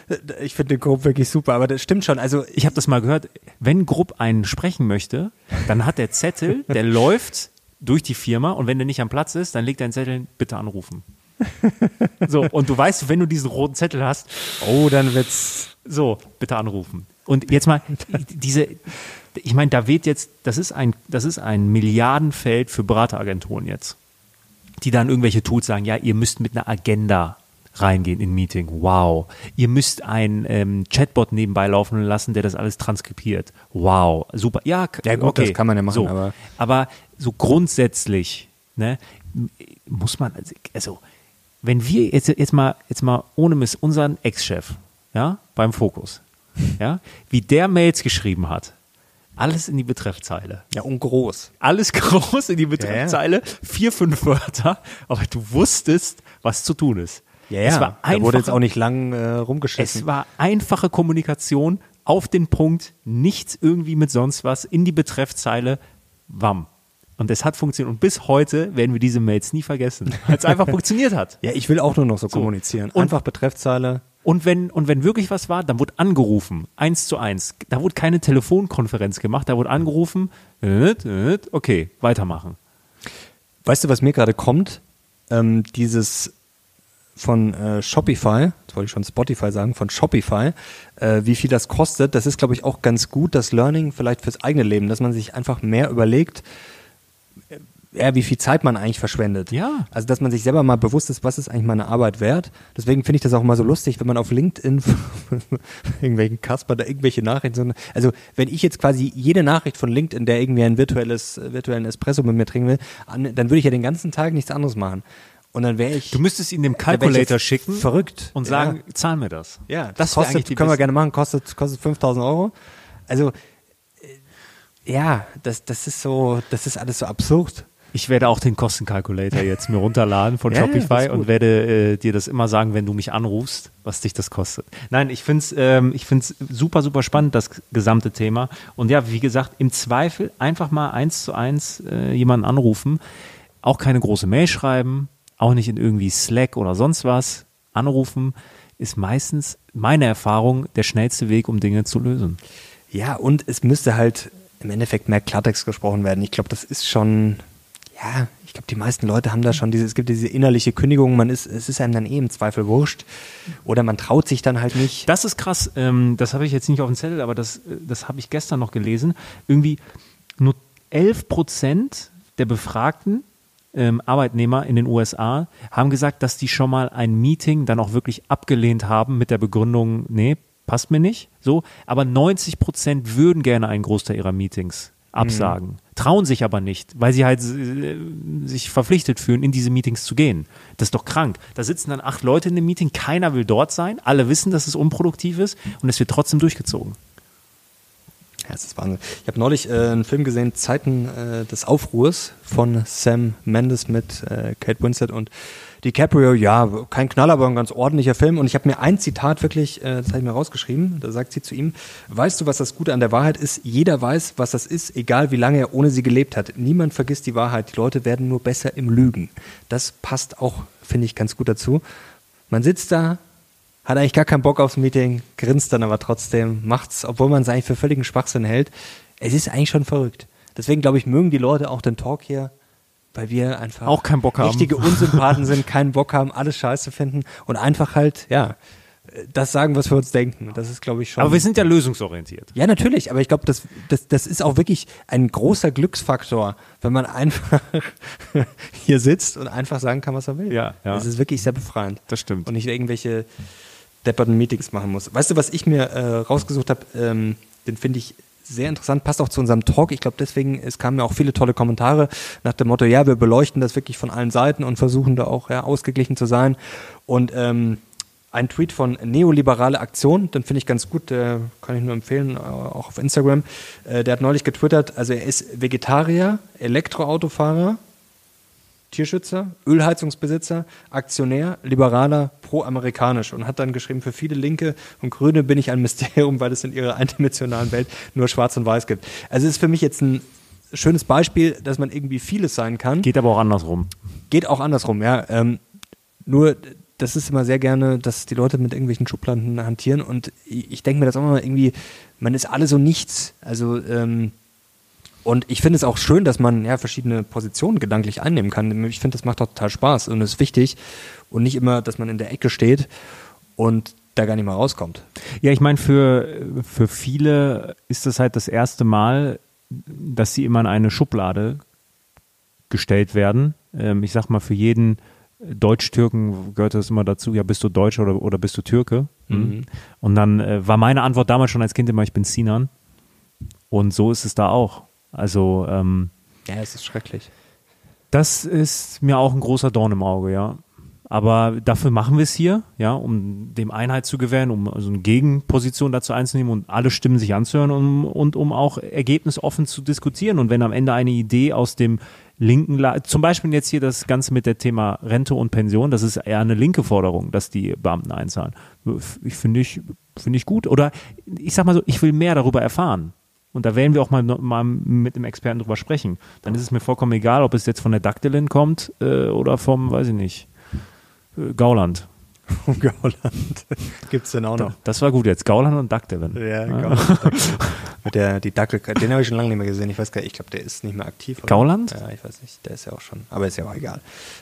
ich finde den Grupp wirklich super, aber das stimmt schon. Also ich habe das mal gehört, wenn Grupp einen sprechen möchte, dann hat der Zettel, der [LAUGHS] läuft durch die Firma und wenn der nicht am Platz ist, dann legt er einen Zettel, bitte anrufen. [LAUGHS] So, und du weißt, wenn du diesen roten Zettel hast, oh, dann wird's. so, bitte anrufen. Und jetzt mal, diese, ich meine, da wird jetzt, das ist ein, das ist ein Milliardenfeld für Berateragenturen jetzt, die dann irgendwelche Tools sagen, ja, ihr müsst mit einer Agenda reingehen in ein Meeting. Wow. Ihr müsst ein ähm, Chatbot nebenbei laufen lassen, der das alles transkribiert. Wow. Super. Ja, Ja, gut, okay. das kann man ja machen, so. aber- aber so grundsätzlich, ne, muss man, also, also wenn wir jetzt, jetzt mal, jetzt mal ohne Miss, unseren Ex-Chef, ja, beim Fokus, ja, wie der Mails geschrieben hat, alles in die Betreffzeile. Ja, und groß. Alles [LAUGHS] groß in die Betreffzeile, vier, fünf Wörter, aber du wusstest, was zu tun ist. Ja, Es ja. war da wurde jetzt einfache- auch nicht lang äh, rumgeschissen. es war einfache Kommunikation auf den Punkt, nichts irgendwie mit sonst was in die Betreffzeile, wam. Und es hat funktioniert. Und bis heute werden wir diese Mails nie vergessen, weil es einfach [LAUGHS] funktioniert hat. ja, ich will auch nur noch so, kommunizieren. Und- Einfach Betreffzeile. Und wenn, und wenn wirklich was war, dann wurde angerufen, eins zu eins. Da wurde keine Telefonkonferenz gemacht, da wurde angerufen, äh, äh, okay, weitermachen. Weißt du, was mir gerade kommt? Ähm, dieses von äh, Shopify, jetzt wollte ich schon Spotify sagen, von Shopify, äh, wie viel das kostet, das ist, glaube ich, auch ganz gut, das Learning vielleicht fürs eigene Leben, dass man sich einfach mehr überlegt, ja, wie viel Zeit man eigentlich verschwendet. Ja. Also, dass man sich selber mal bewusst ist, was ist eigentlich meine Arbeit wert. Deswegen finde ich das auch mal so lustig, wenn man auf LinkedIn [LAUGHS] irgendwelchen Kasper da irgendwelche Nachrichten, so- also wenn ich jetzt quasi jede Nachricht von LinkedIn, der irgendwie ein virtuelles, äh, virtuellen Espresso mit mir trinken will, an, dann würde ich ja den ganzen Tag nichts anderes machen. Und dann wäre ich. Du müsstest ihn dem Calculator schicken Verrückt. und Ja. sagen, zahl mir das. Ja, das das kostet, können wir gerne machen, kostet, kostet 5000 Euro. Also, äh, ja, das, das ist so, das ist alles so absurd. Ich werde auch den Kostenkalkulator jetzt mir runterladen von [LAUGHS] Ja, Shopify und werde äh, dir das immer sagen, wenn du mich anrufst, was dich das kostet. Nein, ich finde es ähm, ich find's super, super spannend, das gesamte Thema. Und ja, wie gesagt, im Zweifel einfach mal eins zu eins äh, jemanden anrufen. Auch keine große Mail schreiben, auch nicht in irgendwie Slack oder sonst was. Anrufen ist meistens, meine Erfahrung, der schnellste Weg, um Dinge zu lösen. Ja, und es müsste halt im Endeffekt mehr Klartext gesprochen werden. Ich glaube, das ist schon, ja, ich glaube, die meisten Leute haben da schon diese, es gibt diese innerliche Kündigung, man ist, es ist einem dann eh Zweifel wurscht. Oder man traut sich dann halt nicht. Das ist krass. Ähm, das habe ich jetzt nicht auf dem Zettel, aber das, das habe ich gestern noch gelesen. Irgendwie nur 11 Prozent der befragten ähm, Arbeitnehmer in den USA haben gesagt, dass die schon mal ein Meeting dann auch wirklich abgelehnt haben mit der Begründung, nee, passt mir nicht. So, aber 90 Prozent würden gerne einen Großteil ihrer Meetings absagen, trauen sich aber nicht, weil sie halt äh, sich verpflichtet fühlen, in diese Meetings zu gehen. Das ist doch krank. Da sitzen dann acht Leute in dem Meeting, keiner will dort sein, alle wissen, dass es unproduktiv ist und es wird trotzdem durchgezogen. Ja, das ist Wahnsinn. Ich habe neulich äh, einen Film gesehen, Zeiten äh, des Aufruhrs von Sam Mendes mit äh, Kate Winslet und DiCaprio. Ja, kein Knaller, aber ein ganz ordentlicher Film. Und ich habe mir ein Zitat wirklich, äh, das habe ich mir rausgeschrieben, da sagt sie zu ihm, weißt du, was das Gute an der Wahrheit ist? Jeder weiß, was das ist, egal wie lange er ohne sie gelebt hat. Niemand vergisst die Wahrheit. Die Leute werden nur besser im Lügen. Das passt auch, finde ich, ganz gut dazu. Man sitzt da, hat eigentlich gar keinen Bock aufs Meeting, grinst dann aber trotzdem, macht's, obwohl man es eigentlich für völligen Schwachsinn hält. Es ist eigentlich schon verrückt. Deswegen glaube ich, mögen die Leute auch den Talk hier, weil wir einfach Auch keinen Bock haben. richtige Unsympathen sind, keinen Bock haben, alles scheiße finden und einfach halt, ja, das sagen, was wir uns denken. Das ist, glaube ich, schon. Aber wir sind ja lösungsorientiert. Ja, natürlich, aber ich glaube, das, das, das ist auch wirklich ein großer Glücksfaktor, wenn man einfach [LAUGHS] hier sitzt und einfach sagen kann, was er will. Ja, ja. Das ist wirklich sehr befreiend. Das stimmt. Und nicht irgendwelche depperten Meetings machen muss. Weißt du, was ich mir äh, rausgesucht habe, ähm, den finde ich sehr interessant, passt auch zu unserem Talk. Ich glaube, deswegen, es kamen ja auch viele tolle Kommentare nach dem Motto, ja, wir beleuchten das wirklich von allen Seiten und versuchen da auch ja, ausgeglichen zu sein. Und ähm, ein Tweet von Neoliberale Aktion, den finde ich ganz gut, der kann ich nur empfehlen, äh, auch auf Instagram. Äh, der hat neulich getwittert, also er ist Vegetarier, Elektroautofahrer, Tierschützer, Ölheizungsbesitzer, Aktionär, Liberaler, pro-amerikanisch und hat dann geschrieben, für viele Linke und Grüne bin ich ein Mysterium, weil es in ihrer eindimensionalen Welt nur schwarz und weiß gibt. Also es ist für mich jetzt ein schönes Beispiel, dass man irgendwie vieles sein kann. Geht aber auch andersrum. Geht auch andersrum, ja. Ähm, nur, das ist immer sehr gerne, dass die Leute mit irgendwelchen Schubladen hantieren und ich, ich denke mir das auch immer irgendwie, man ist alle so nichts. Also, ähm, und ich finde es auch schön, dass man ja verschiedene Positionen gedanklich einnehmen kann. Ich finde, das macht total Spaß und ist wichtig und nicht immer, dass man in der Ecke steht und da gar nicht mal rauskommt. Ja, ich meine, für, für viele ist das halt das erste Mal, dass sie immer in eine Schublade gestellt werden. Ähm, ich sag mal, für jeden Deutsch-Türken gehört das immer dazu, ja, bist du Deutscher oder, oder bist du Türke? Mhm. Und dann äh, war meine Antwort damals schon als Kind immer, ich bin Sinan. Und so ist es da auch. Also, ähm, Ja, es ist schrecklich. das ist mir auch ein großer Dorn im Auge, ja. Aber dafür machen wir es hier, ja, um dem Einheit zu gewähren, um also eine Gegenposition dazu einzunehmen und alle Stimmen sich anzuhören um, und um auch ergebnisoffen zu diskutieren. Und wenn am Ende eine Idee aus dem linken, La zum Beispiel jetzt hier das Ganze mit dem Thema Rente und Pension, das ist eher eine linke Forderung, dass die Beamten einzahlen. Ich finde ich, finde ich gut. Oder ich sag mal so, ich will mehr darüber erfahren. Und da werden wir auch mal, mal mit dem Experten drüber sprechen. Dann ist es mir vollkommen egal, ob es jetzt von der Daktelin kommt äh, oder vom, weiß ich nicht, äh, Gauland. [LAUGHS] Gauland gibt es denn auch noch. Das war gut jetzt, Gauland und Daktelin. Ja, Gauland. Mit der, die Dackel, den habe ich schon lange nicht mehr gesehen. Ich weiß gar nicht, ich glaube, der ist nicht mehr aktiv. Oder? Gauland? Ja, ich weiß nicht. Der ist ja auch schon, aber ist ja auch egal.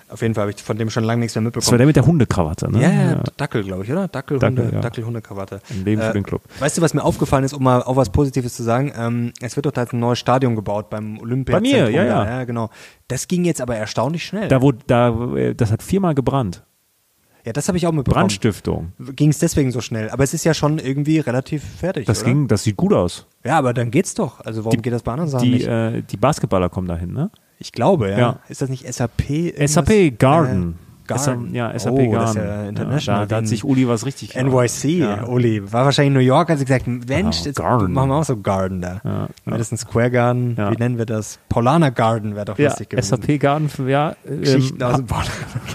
Auf jeden Fall habe ich von dem schon lange nichts mehr Das war mitbekommen. der mit der Hundekrawatte, ne? Ja, ja, Dackel, glaube ich, oder? Dackel, Dackel, Hunde, ja. Dackel, Hundekrawatte. Ein Leben für Äh, den Club. Weißt du, was mir aufgefallen ist, um mal auch was Positives zu sagen? Ähm, es wird doch da jetzt ein neues Stadion gebaut beim Olympia. Bei mir, ja, ja. Ja, genau. Das ging jetzt aber erstaunlich schnell. Da, wo, da, äh, das hat viermal gebrannt. Ja, das habe ich auch mitbekommen. Brandstiftung. Ging es deswegen so schnell? Aber es ist ja schon irgendwie relativ fertig, Das oder? ging, das sieht gut aus. Ja, aber dann geht's doch. Also warum Die- geht das bei anderen Sachen Die, nicht? äh, die Basketballer kommen dahin, ne? Ich glaube, ja. Ja. Ist das nicht SAP? SAP Garden. Garden. ja, SAP oh, Garden. Ja international. Ja, da, hat sich Uli was richtig NYC, Ja. Uli. War wahrscheinlich in New York, hat sie gesagt, Mensch, Ah, jetzt Garden. machen wir auch so Garden da. Ja, Madison Square Garden, wie nennen wir das? Paulaner Garden wäre doch lustig gewesen. SAP Garden, ja. ähm, Geschichten aus dem Paulaner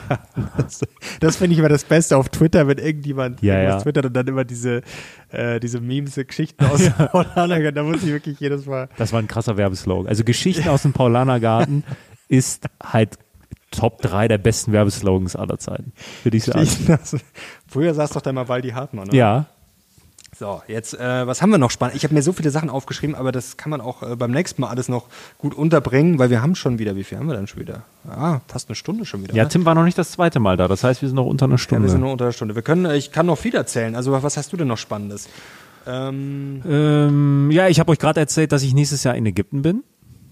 Garden. Das, das finde ich immer das Beste auf Twitter, wenn irgendjemand Ja, ja. twittert und dann immer diese, äh, diese Memes, Geschichten aus [LAUGHS] dem Paulaner Garden. Da muss ich wirklich jedes Mal. Das war ein krasser Werbeslogan. Also Geschichten aus dem Paulaner Garten [LAUGHS] ist halt Top 3 der besten Werbeslogans aller Zeiten, würde ich sagen. [LAUGHS] Früher saß doch da mal Waldi Hartmann. Oder? Ja, So, jetzt, äh, was haben wir noch spannend? Ich habe mir so viele Sachen aufgeschrieben, aber das kann man auch äh, beim nächsten Mal alles noch gut unterbringen, weil wir haben schon wieder, wie viel haben wir dann schon wieder? Ah, fast eine Stunde schon wieder. ja, ne? Tim war noch nicht das zweite Mal da. Das heißt, wir sind noch unter einer Ja, Stunde. wir sind nur unter einer Stunde. Wir können, äh, ich kann noch viel erzählen. Also, was hast du denn noch Spannendes? Ähm, ähm, ja, ich habe euch gerade erzählt, dass ich nächstes Jahr in Ägypten bin,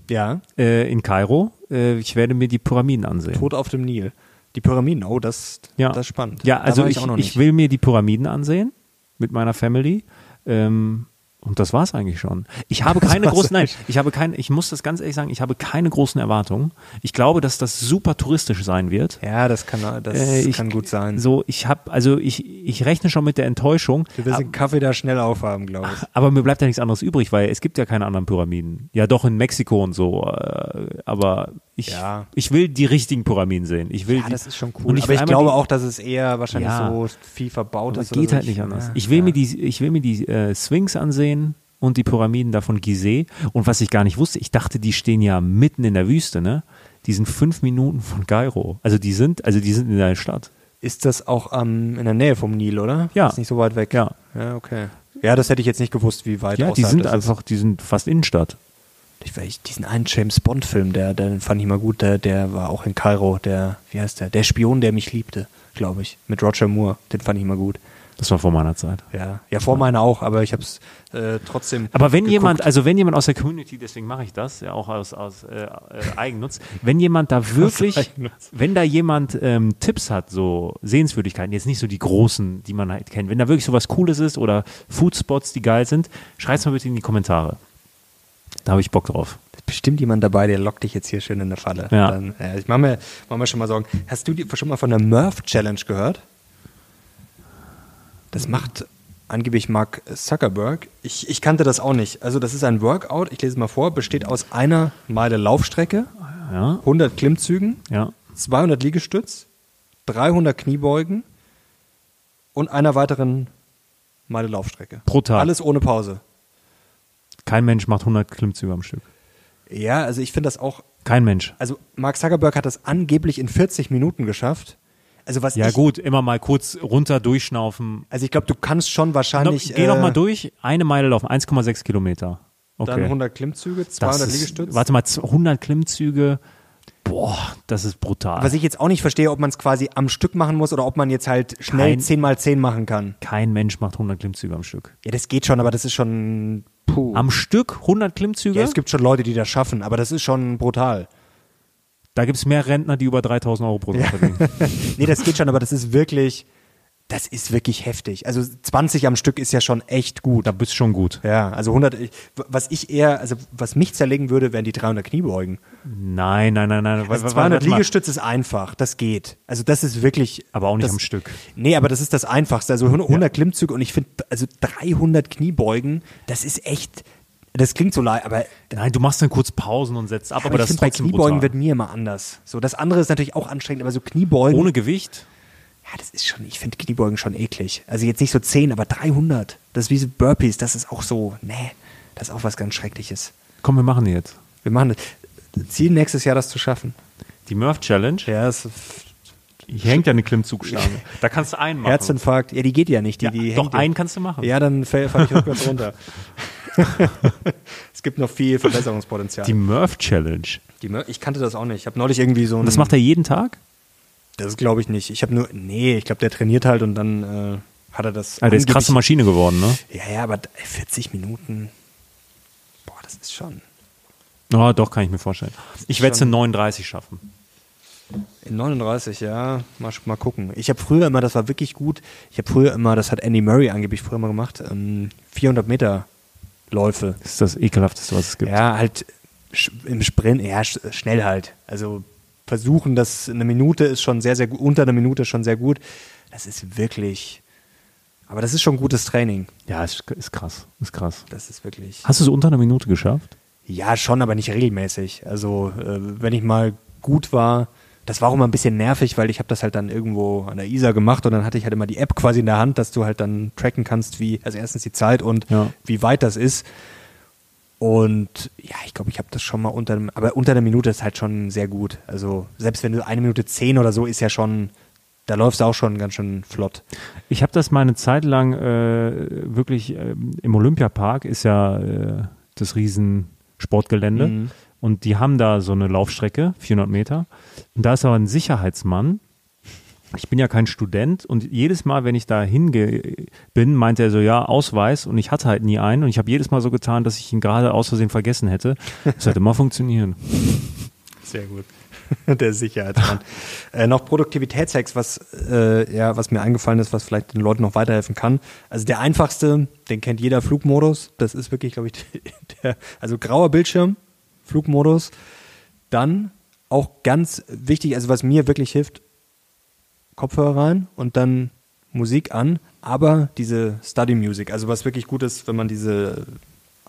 ja, äh, in Kairo. Äh, ich werde mir die Pyramiden ansehen. Tod auf dem Nil. Die Pyramiden, oh, das, Ja. das ist spannend. Ja, also ich, auch noch ich nicht. will mir die Pyramiden ansehen mit meiner Family. Ähm, und das war's eigentlich schon. Ich habe [LAUGHS] keine großen, nein, ich habe keine, ich muss das ganz ehrlich sagen, ich habe keine großen Erwartungen. Ich glaube, dass das super touristisch sein wird. Ja, das kann, das Äh, ich- kann gut sein. So, ich habe, also ich, ich rechne schon mit der Enttäuschung. du wirst den Kaffee da schnell aufhaben, glaube ich. Aber mir bleibt ja nichts anderes übrig, weil es gibt ja keine anderen Pyramiden. Ja, doch in Mexiko und so. äh, Aber ich, Ja. ich will die richtigen Pyramiden sehen. Ich will Ja, die, das ist schon Und cool. ich Aber ich glaube die- auch, dass es eher wahrscheinlich Ja. so viel verbaut ist. geht oder so. halt nicht anders. Ja, Ich will mir die, ich will mir die äh, Sphinx ansehen und die Pyramiden da von Gizeh. Und was ich gar nicht wusste, ich dachte, die stehen ja mitten in der Wüste, ne? Die sind fünf Minuten von Kairo. Also die sind, also die sind in der Stadt. Ist das auch ähm, in der Nähe vom Nil, oder? Ja. Ist nicht so weit weg. Ja. Ja, okay. Ja, das hätte ich jetzt nicht gewusst, wie weit Ja, die sind das ist. einfach, die sind fast Innenstadt. Ich weiß, diesen einen James Bond Film, der, der fand ich mal gut, der, der war auch in Kairo, der, wie heißt der? Der Spion, der mich liebte, glaube ich, mit Roger Moore, den fand ich mal gut. Das war vor meiner Zeit. Ja, ja vor meiner auch, aber ich habe es äh, trotzdem. Aber wenn geguckt. jemand, also wenn jemand aus der Community, deswegen mache ich das, ja auch aus, aus äh, äh, Eigennutz, wenn jemand da [LAUGHS] wirklich, wenn da jemand ähm, Tipps hat, so Sehenswürdigkeiten, jetzt nicht so die großen, die man halt kennt, wenn da wirklich so was Cooles ist oder Foodspots, die geil sind, schreibt's mal bitte in die Kommentare. Da habe ich Bock drauf. ist bestimmt jemand dabei, der lockt dich jetzt hier schön in eine Falle. Ja. Dann, ja ich mache mir, mach mir schon mal Sorgen. Hast du die, schon mal von der Murph Challenge gehört? Das macht angeblich Mark Zuckerberg. Ich, ich kannte das auch nicht. Also das ist ein Workout, ich lese mal vor, besteht aus einer Meile Laufstrecke, Ja, 100 Klimmzügen, ja. 200 Liegestütz, 300 Kniebeugen und einer weiteren Meile Laufstrecke. Pro Tag. Alles ohne Pause. Kein Mensch macht 100 Klimmzüge am Stück. Ja, also ich finde das auch Kein Mensch. Also Mark Zuckerberg hat das angeblich in 40 Minuten geschafft. Also was Ja ich, gut, immer mal kurz runter durchschnaufen. also ich glaube, du kannst schon No, wahrscheinlich geh noch äh, mal durch, eine Meile laufen, 1,6 Kilometer. Okay. dann 100 Klimmzüge, Das 200 ist, Liegestütze. Warte mal, 100 Klimmzüge. Boah, das ist brutal. Was ich jetzt auch nicht verstehe, ob man es quasi am Stück machen muss oder ob man jetzt halt schnell Kein- 10 mal 10 machen kann. Kein Mensch macht 100 Klimmzüge am Stück. Ja, das geht schon, aber das ist schon puh. Am Stück 100 Klimmzüge? ja, es gibt schon Leute, die das schaffen, aber das ist schon brutal. da gibt es mehr Rentner, die über 3000 Euro pro Tag verdienen. [LAUGHS] Nee, das geht schon, aber das ist wirklich das ist wirklich heftig. Also 20 am Stück ist ja schon echt gut. Da bist du schon gut. Ja, also 100 ich- was ich eher, also was mich zerlegen würde, wären die 300 Kniebeugen. Nein, nein, nein, nein. Also Warte 200 mal. Liegestütze ist einfach, das geht. Also das ist wirklich. Aber auch nicht das, am Stück. Nee, aber das ist das Einfachste. Also 100 Klimmzüge und ich finde, also 300 Kniebeugen, das ist echt, das klingt so leid, aber, Nein, du machst dann kurz Pausen und setzt ab, aber, aber ich das ist finde, bei Kniebeugen brutal. wird mir immer anders. So, das andere ist natürlich auch anstrengend, aber so Kniebeugen. Ohne Gewicht? Ja, das ist schon, ich finde Kniebeugen schon eklig. Also jetzt nicht so 10, aber 300. Das ist wie so Burpees, das ist auch so, nee, das ist auch was ganz Schreckliches. Komm, wir machen die jetzt. Wir machen das. Ziel nächstes Jahr, das zu schaffen. Die Murph Challenge. Ja, das Hier hängt ja eine Klimmzugstange. [LAUGHS] Da kannst du einen machen. Herzinfarkt, ja, die geht ja nicht. Die, Ja, die doch, hängt ja- einen kannst du machen. Ja, dann fall ich rückwärts runter. [LAUGHS] [LAUGHS] es gibt noch viel Verbesserungspotenzial. Die Murph Challenge. Die Mör- ich kannte das auch nicht. Ich habe neulich irgendwie so ein. Das macht er jeden Tag? Das glaube ich nicht. Ich habe nur. Nee, ich glaube, der trainiert halt und dann äh, hat er das. Ah, der ist krasse Maschine geworden, ne? Ja, ja, aber 40 Minuten. Boah, das ist schon. Oh, doch, kann ich mir vorstellen. Ich werde es in 39 schaffen. In 39, ja, mal, mal gucken. Ich habe früher immer, das war wirklich gut, ich habe früher immer, das hat Andy Murray angeblich früher immer gemacht, ähm, 400 Meter Läufe. Das ist das ekelhafteste, was es gibt. Ja, halt im Sprint, ja, sch schnell halt. Also versuchen, das eine Minute ist schon sehr, sehr gut, unter einer Minute schon sehr gut. Das ist wirklich, aber das ist schon gutes Training. Ja, ist, ist krass, ist krass. Das ist wirklich. Hast du es unter einer Minute geschafft? Ja, schon, aber nicht regelmäßig. Also, äh, wenn ich mal gut war, das war auch immer ein bisschen nervig, weil ich habe das halt dann irgendwo an der ISA gemacht und dann hatte ich halt immer die App quasi in der Hand, dass du halt dann tracken kannst, wie, also erstens die Zeit und Ja. wie weit das ist. Und ja, ich glaube, ich habe das schon mal unter, einem- aber unter einer Minute ist halt schon sehr gut. Also selbst wenn du eine Minute zehn oder so ist ja schon, da läufst du auch schon ganz schön flott. Ich habe das mal eine Zeit lang äh, wirklich ähm, im Olympiapark ist ja äh, das Riesensportgelände Mhm. und die haben da so eine Laufstrecke, 400 Meter und da ist aber ein Sicherheitsmann. Ich bin ja kein Student und jedes Mal, wenn ich da hinge bin, meinte er so, ja, Ausweis und ich hatte halt nie einen und ich habe jedes Mal so getan, dass ich ihn gerade aus Versehen vergessen hätte. Das hat immer funktionieren. Sehr gut. [LAUGHS] Der Sicherheitsmann. äh, noch Produktivitätshacks, was, äh, ja, was mir eingefallen ist, was vielleicht den Leuten noch weiterhelfen kann. Also der einfachste, den kennt jeder Flugmodus. Das ist wirklich, glaube ich, [LAUGHS] der, also grauer Bildschirm, Flugmodus. Dann auch ganz wichtig, also was mir wirklich hilft, Kopfhörer rein und dann Musik an, aber diese Study Music, also was wirklich gut ist, wenn man diese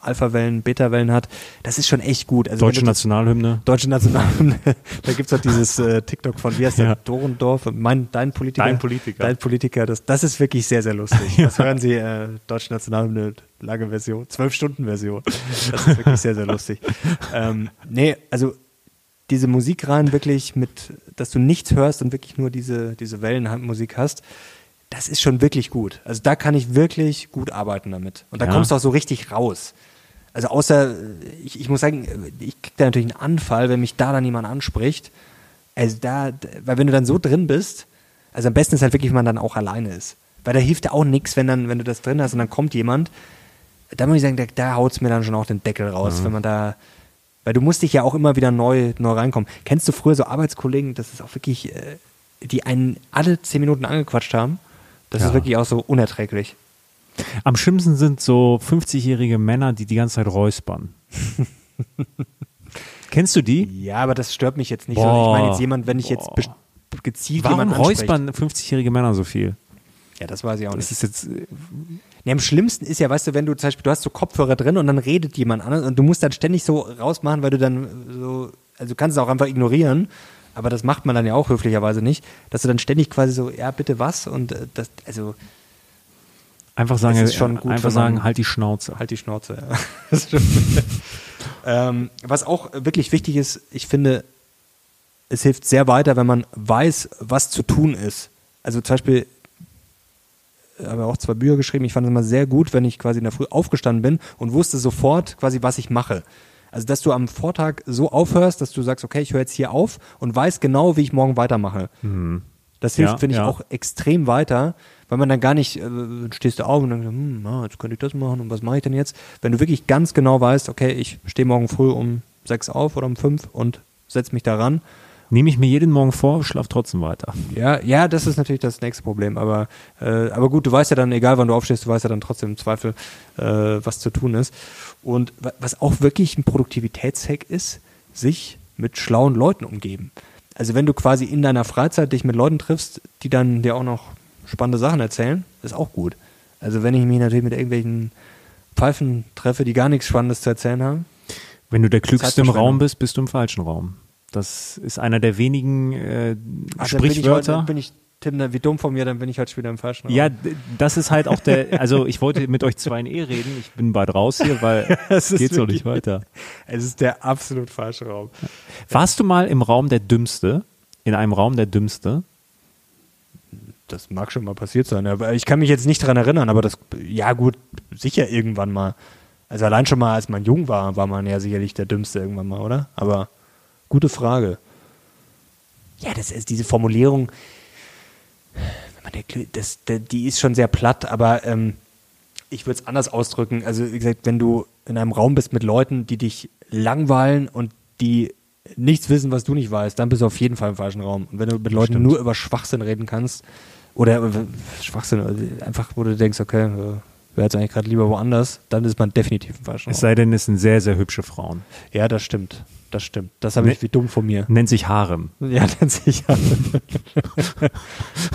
Alpha-Wellen, Beta-Wellen hat, das ist schon echt gut. Also Deutsche Nationalhymne. Deutsche Nationalhymne. [LAUGHS] da gibt es auch dieses äh, TikTok von, wie heißt der? Ja. Dorendorf, mein, dein Politiker. Dein Politiker. Dein Politiker, das, das ist wirklich sehr, sehr lustig. Das [LAUGHS] hören Sie, äh, Deutsche Nationalhymne, lange Version, zwölf Stunden Version. Das ist wirklich sehr, sehr lustig. [LAUGHS] Ähm, nee, also diese Musik rein wirklich mit, dass du nichts hörst und wirklich nur diese, diese Wellenmusik hast, das ist schon wirklich gut. Also da kann ich wirklich gut arbeiten damit. Und da Ja. kommst du auch so richtig raus. Also außer, ich, ich muss sagen, ich krieg da natürlich einen Anfall, wenn mich da dann jemand anspricht. Also da, weil wenn du dann so drin bist, also am besten ist halt wirklich, wenn man dann auch alleine ist. Weil da hilft ja auch nichts, wenn dann, wenn du das drin hast und dann kommt jemand. Da muss ich sagen, da, da haut es mir dann schon auch den Deckel raus, wenn man da, weil du musst dich ja auch immer wieder neu, neu reinkommen. Kennst du früher so Arbeitskollegen, das ist auch wirklich, äh, die einen alle zehn Minuten angequatscht haben? Das Ja. ist wirklich auch so unerträglich. Am schlimmsten sind so 50-jährige Männer, die die ganze Zeit räuspern. [LAUGHS] Kennst du die? Ja, aber das stört mich jetzt nicht. Boah. ich meine jetzt jemand, wenn ich jetzt gezielt Warum jemanden räuspern 50-jährige Männer so viel? Ja, das weiß ich auch Das nicht. ist jetzt, äh, Nee, am schlimmsten ist ja, weißt du, wenn du zum Beispiel, du hast so Kopfhörer drin und dann redet jemand anders und du musst dann ständig so rausmachen, weil du dann so, also du kannst es auch einfach ignorieren, aber das macht man dann ja auch höflicherweise nicht, dass du dann ständig quasi so, ja, bitte was und äh, das, also einfach sagen, ist schon gut, einfach sagen, halt die Schnauze. halt die Schnauze. Ja. [LAUGHS] Das stimmt. [LAUGHS] ähm, was auch wirklich wichtig ist, ich finde, es hilft sehr weiter, wenn man weiß, was zu tun ist. Also zum Beispiel, habe auch zwei Bücher geschrieben, ich fand es immer sehr gut, wenn ich quasi in der Früh aufgestanden bin und wusste sofort quasi, was ich mache. Also, dass du am Vortag so aufhörst, dass du sagst, okay, ich höre jetzt hier auf und weiß genau, wie ich morgen weitermache. Das hilft, Ja, finde ich, ja. auch extrem weiter, weil man dann gar nicht, äh, stehst du auf und dann, hm, ah, jetzt könnte ich das machen und was mache ich denn jetzt? Wenn du wirklich ganz genau weißt, okay, ich stehe morgen früh um sechs auf oder um fünf und setze mich daran. Nehme ich mir jeden Morgen vor, schlaf trotzdem weiter. Ja, ja, das ist natürlich das nächste Problem, aber, äh, aber gut, du weißt ja dann, egal wann du aufstehst, du weißt ja dann trotzdem im Zweifel, äh, was zu tun ist. Und wa- was auch wirklich ein Produktivitätshack ist, sich mit schlauen Leuten umgeben. Also wenn du quasi in deiner Freizeit dich mit Leuten triffst, die dann dir auch noch spannende Sachen erzählen, ist auch gut. Also wenn ich mich natürlich mit irgendwelchen Pfeifen treffe, die gar nichts Spannendes zu erzählen haben, Wenn du der Klügste im. Raum bist, bist du im falschen Raum. Das ist einer der wenigen äh, ach, Sprichwörter. dann bin ich, Tim, dann- wie dumm von mir, dann bin ich halt schon wieder im falschen Raum. Ja, das ist halt auch der, also ich wollte mit euch zwei in Ehe reden, ich bin bald raus hier, weil es geht so nicht weiter. Es ist der absolut falsche Raum. Warst du mal im Raum der Dümmste? In einem Raum der Dümmste? Das mag schon mal passiert sein, aber ich kann mich jetzt nicht dran erinnern, aber das, ja gut, sicher irgendwann mal. Also allein schon mal, als man jung war, war man ja sicherlich der Dümmste irgendwann mal, oder? Aber gute Frage. Ja, das ist diese Formulierung, wenn man der Klü- das, der, die ist schon sehr platt, aber ähm, ich würde es anders ausdrücken. Also wie gesagt, wenn du in einem Raum bist mit Leuten, die dich langweilen und die nichts wissen, was du nicht weißt, dann bist du auf jeden Fall im falschen Raum. Und wenn du mit Leuten Stimmt. nur über Schwachsinn reden kannst, oder äh, Schwachsinn, also einfach, wo du denkst, okay, äh, wäre jetzt eigentlich gerade lieber woanders, dann ist man definitiv im falschen Es Raum. sei denn, es sind sehr, sehr hübsche Frauen. Ja, das stimmt. Das stimmt. Das habe ich Ne- wie dumm von mir. Nennt sich Harem. [LAUGHS] Ja, dann sicher.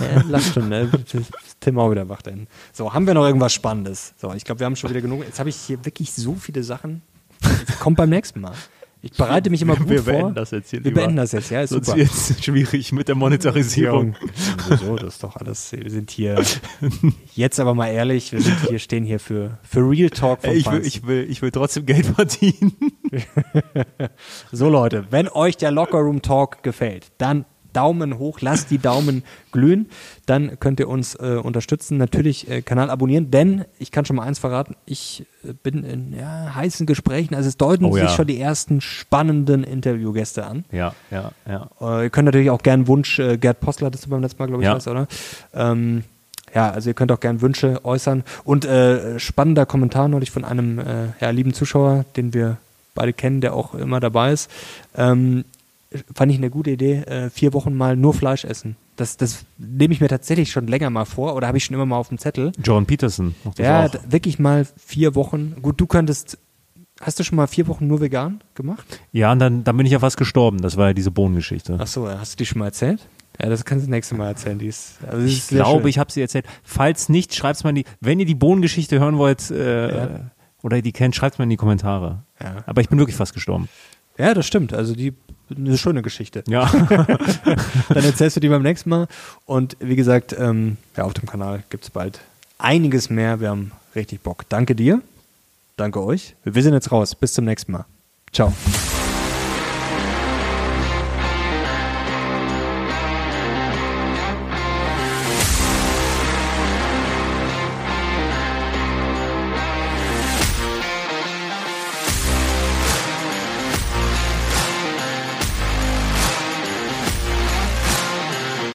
ja, lass schon, ne? Tim auch wieder wach denn. So, haben wir noch irgendwas Spannendes? So, ich glaube, wir haben schon wieder genug. Jetzt habe ich hier wirklich so viele Sachen. Jetzt kommt beim nächsten Mal. Ich bereite mich immer gut wir vor. beenden das jetzt hier Wir lieber. beenden das jetzt, ja, ist Sonst super. es [LAUGHS] schwierig mit der Monetarisierung. [LAUGHS] Wieso? Das ist doch alles. Wir sind hier. [LAUGHS] Jetzt aber mal ehrlich, wir sind hier, stehen hier für, für Real Talk vom ich, will, ich, will, ich will trotzdem Geld verdienen. So Leute, wenn euch der Locker Room Talk gefällt, dann Daumen hoch, lasst die Daumen glühen, dann könnt ihr uns äh, unterstützen. Natürlich äh, Kanal abonnieren, denn ich kann schon mal eins verraten, ich äh, bin in ja, heißen Gesprächen, also es deuten Oh ja. sich schon die ersten spannenden Interviewgäste an. Ja, ja, ja. Äh, ihr könnt natürlich auch gern Wunsch, äh, Gerd Postler, das du beim letzten Mal, glaube ich, Ja. weißt, oder? Ähm, ja, also ihr könnt auch gern Wünsche äußern. Und äh, spannender Kommentar neulich von einem ja, lieben Zuschauer, den wir beide kennen, der auch immer dabei ist. Ähm, fand ich eine gute Idee, äh, vier Wochen mal nur Fleisch essen. Das, das nehme ich mir tatsächlich schon länger mal vor oder habe ich schon immer mal auf dem Zettel. Jordan Peterson. Ja, wirklich mal vier Wochen. Gut, du könntest, hast du schon mal vier Wochen nur vegan gemacht? ja und dann, dann bin ich ja fast gestorben. Das war ja diese Bohnengeschichte. Ach so, hast du die schon mal erzählt? Ja, das kannst du das nächste Mal erzählen. Die ist, also Ich glaube, schön. ich habe sie erzählt. Falls nicht, schreibt's mal in die. Wenn ihr die Bohnengeschichte hören wollt äh, Ja. oder die kennt, schreibt's mal in die Kommentare. Ja. Aber ich bin wirklich fast gestorben. Ja, das stimmt. Also die eine schöne Geschichte. Ja. [LAUGHS] Dann erzählst du die beim nächsten Mal. Und wie gesagt, ähm, ja, auf dem Kanal gibt es bald einiges mehr. Wir haben richtig Bock. Danke dir. Danke euch. Wir sind jetzt raus. Bis zum nächsten Mal. Ciao.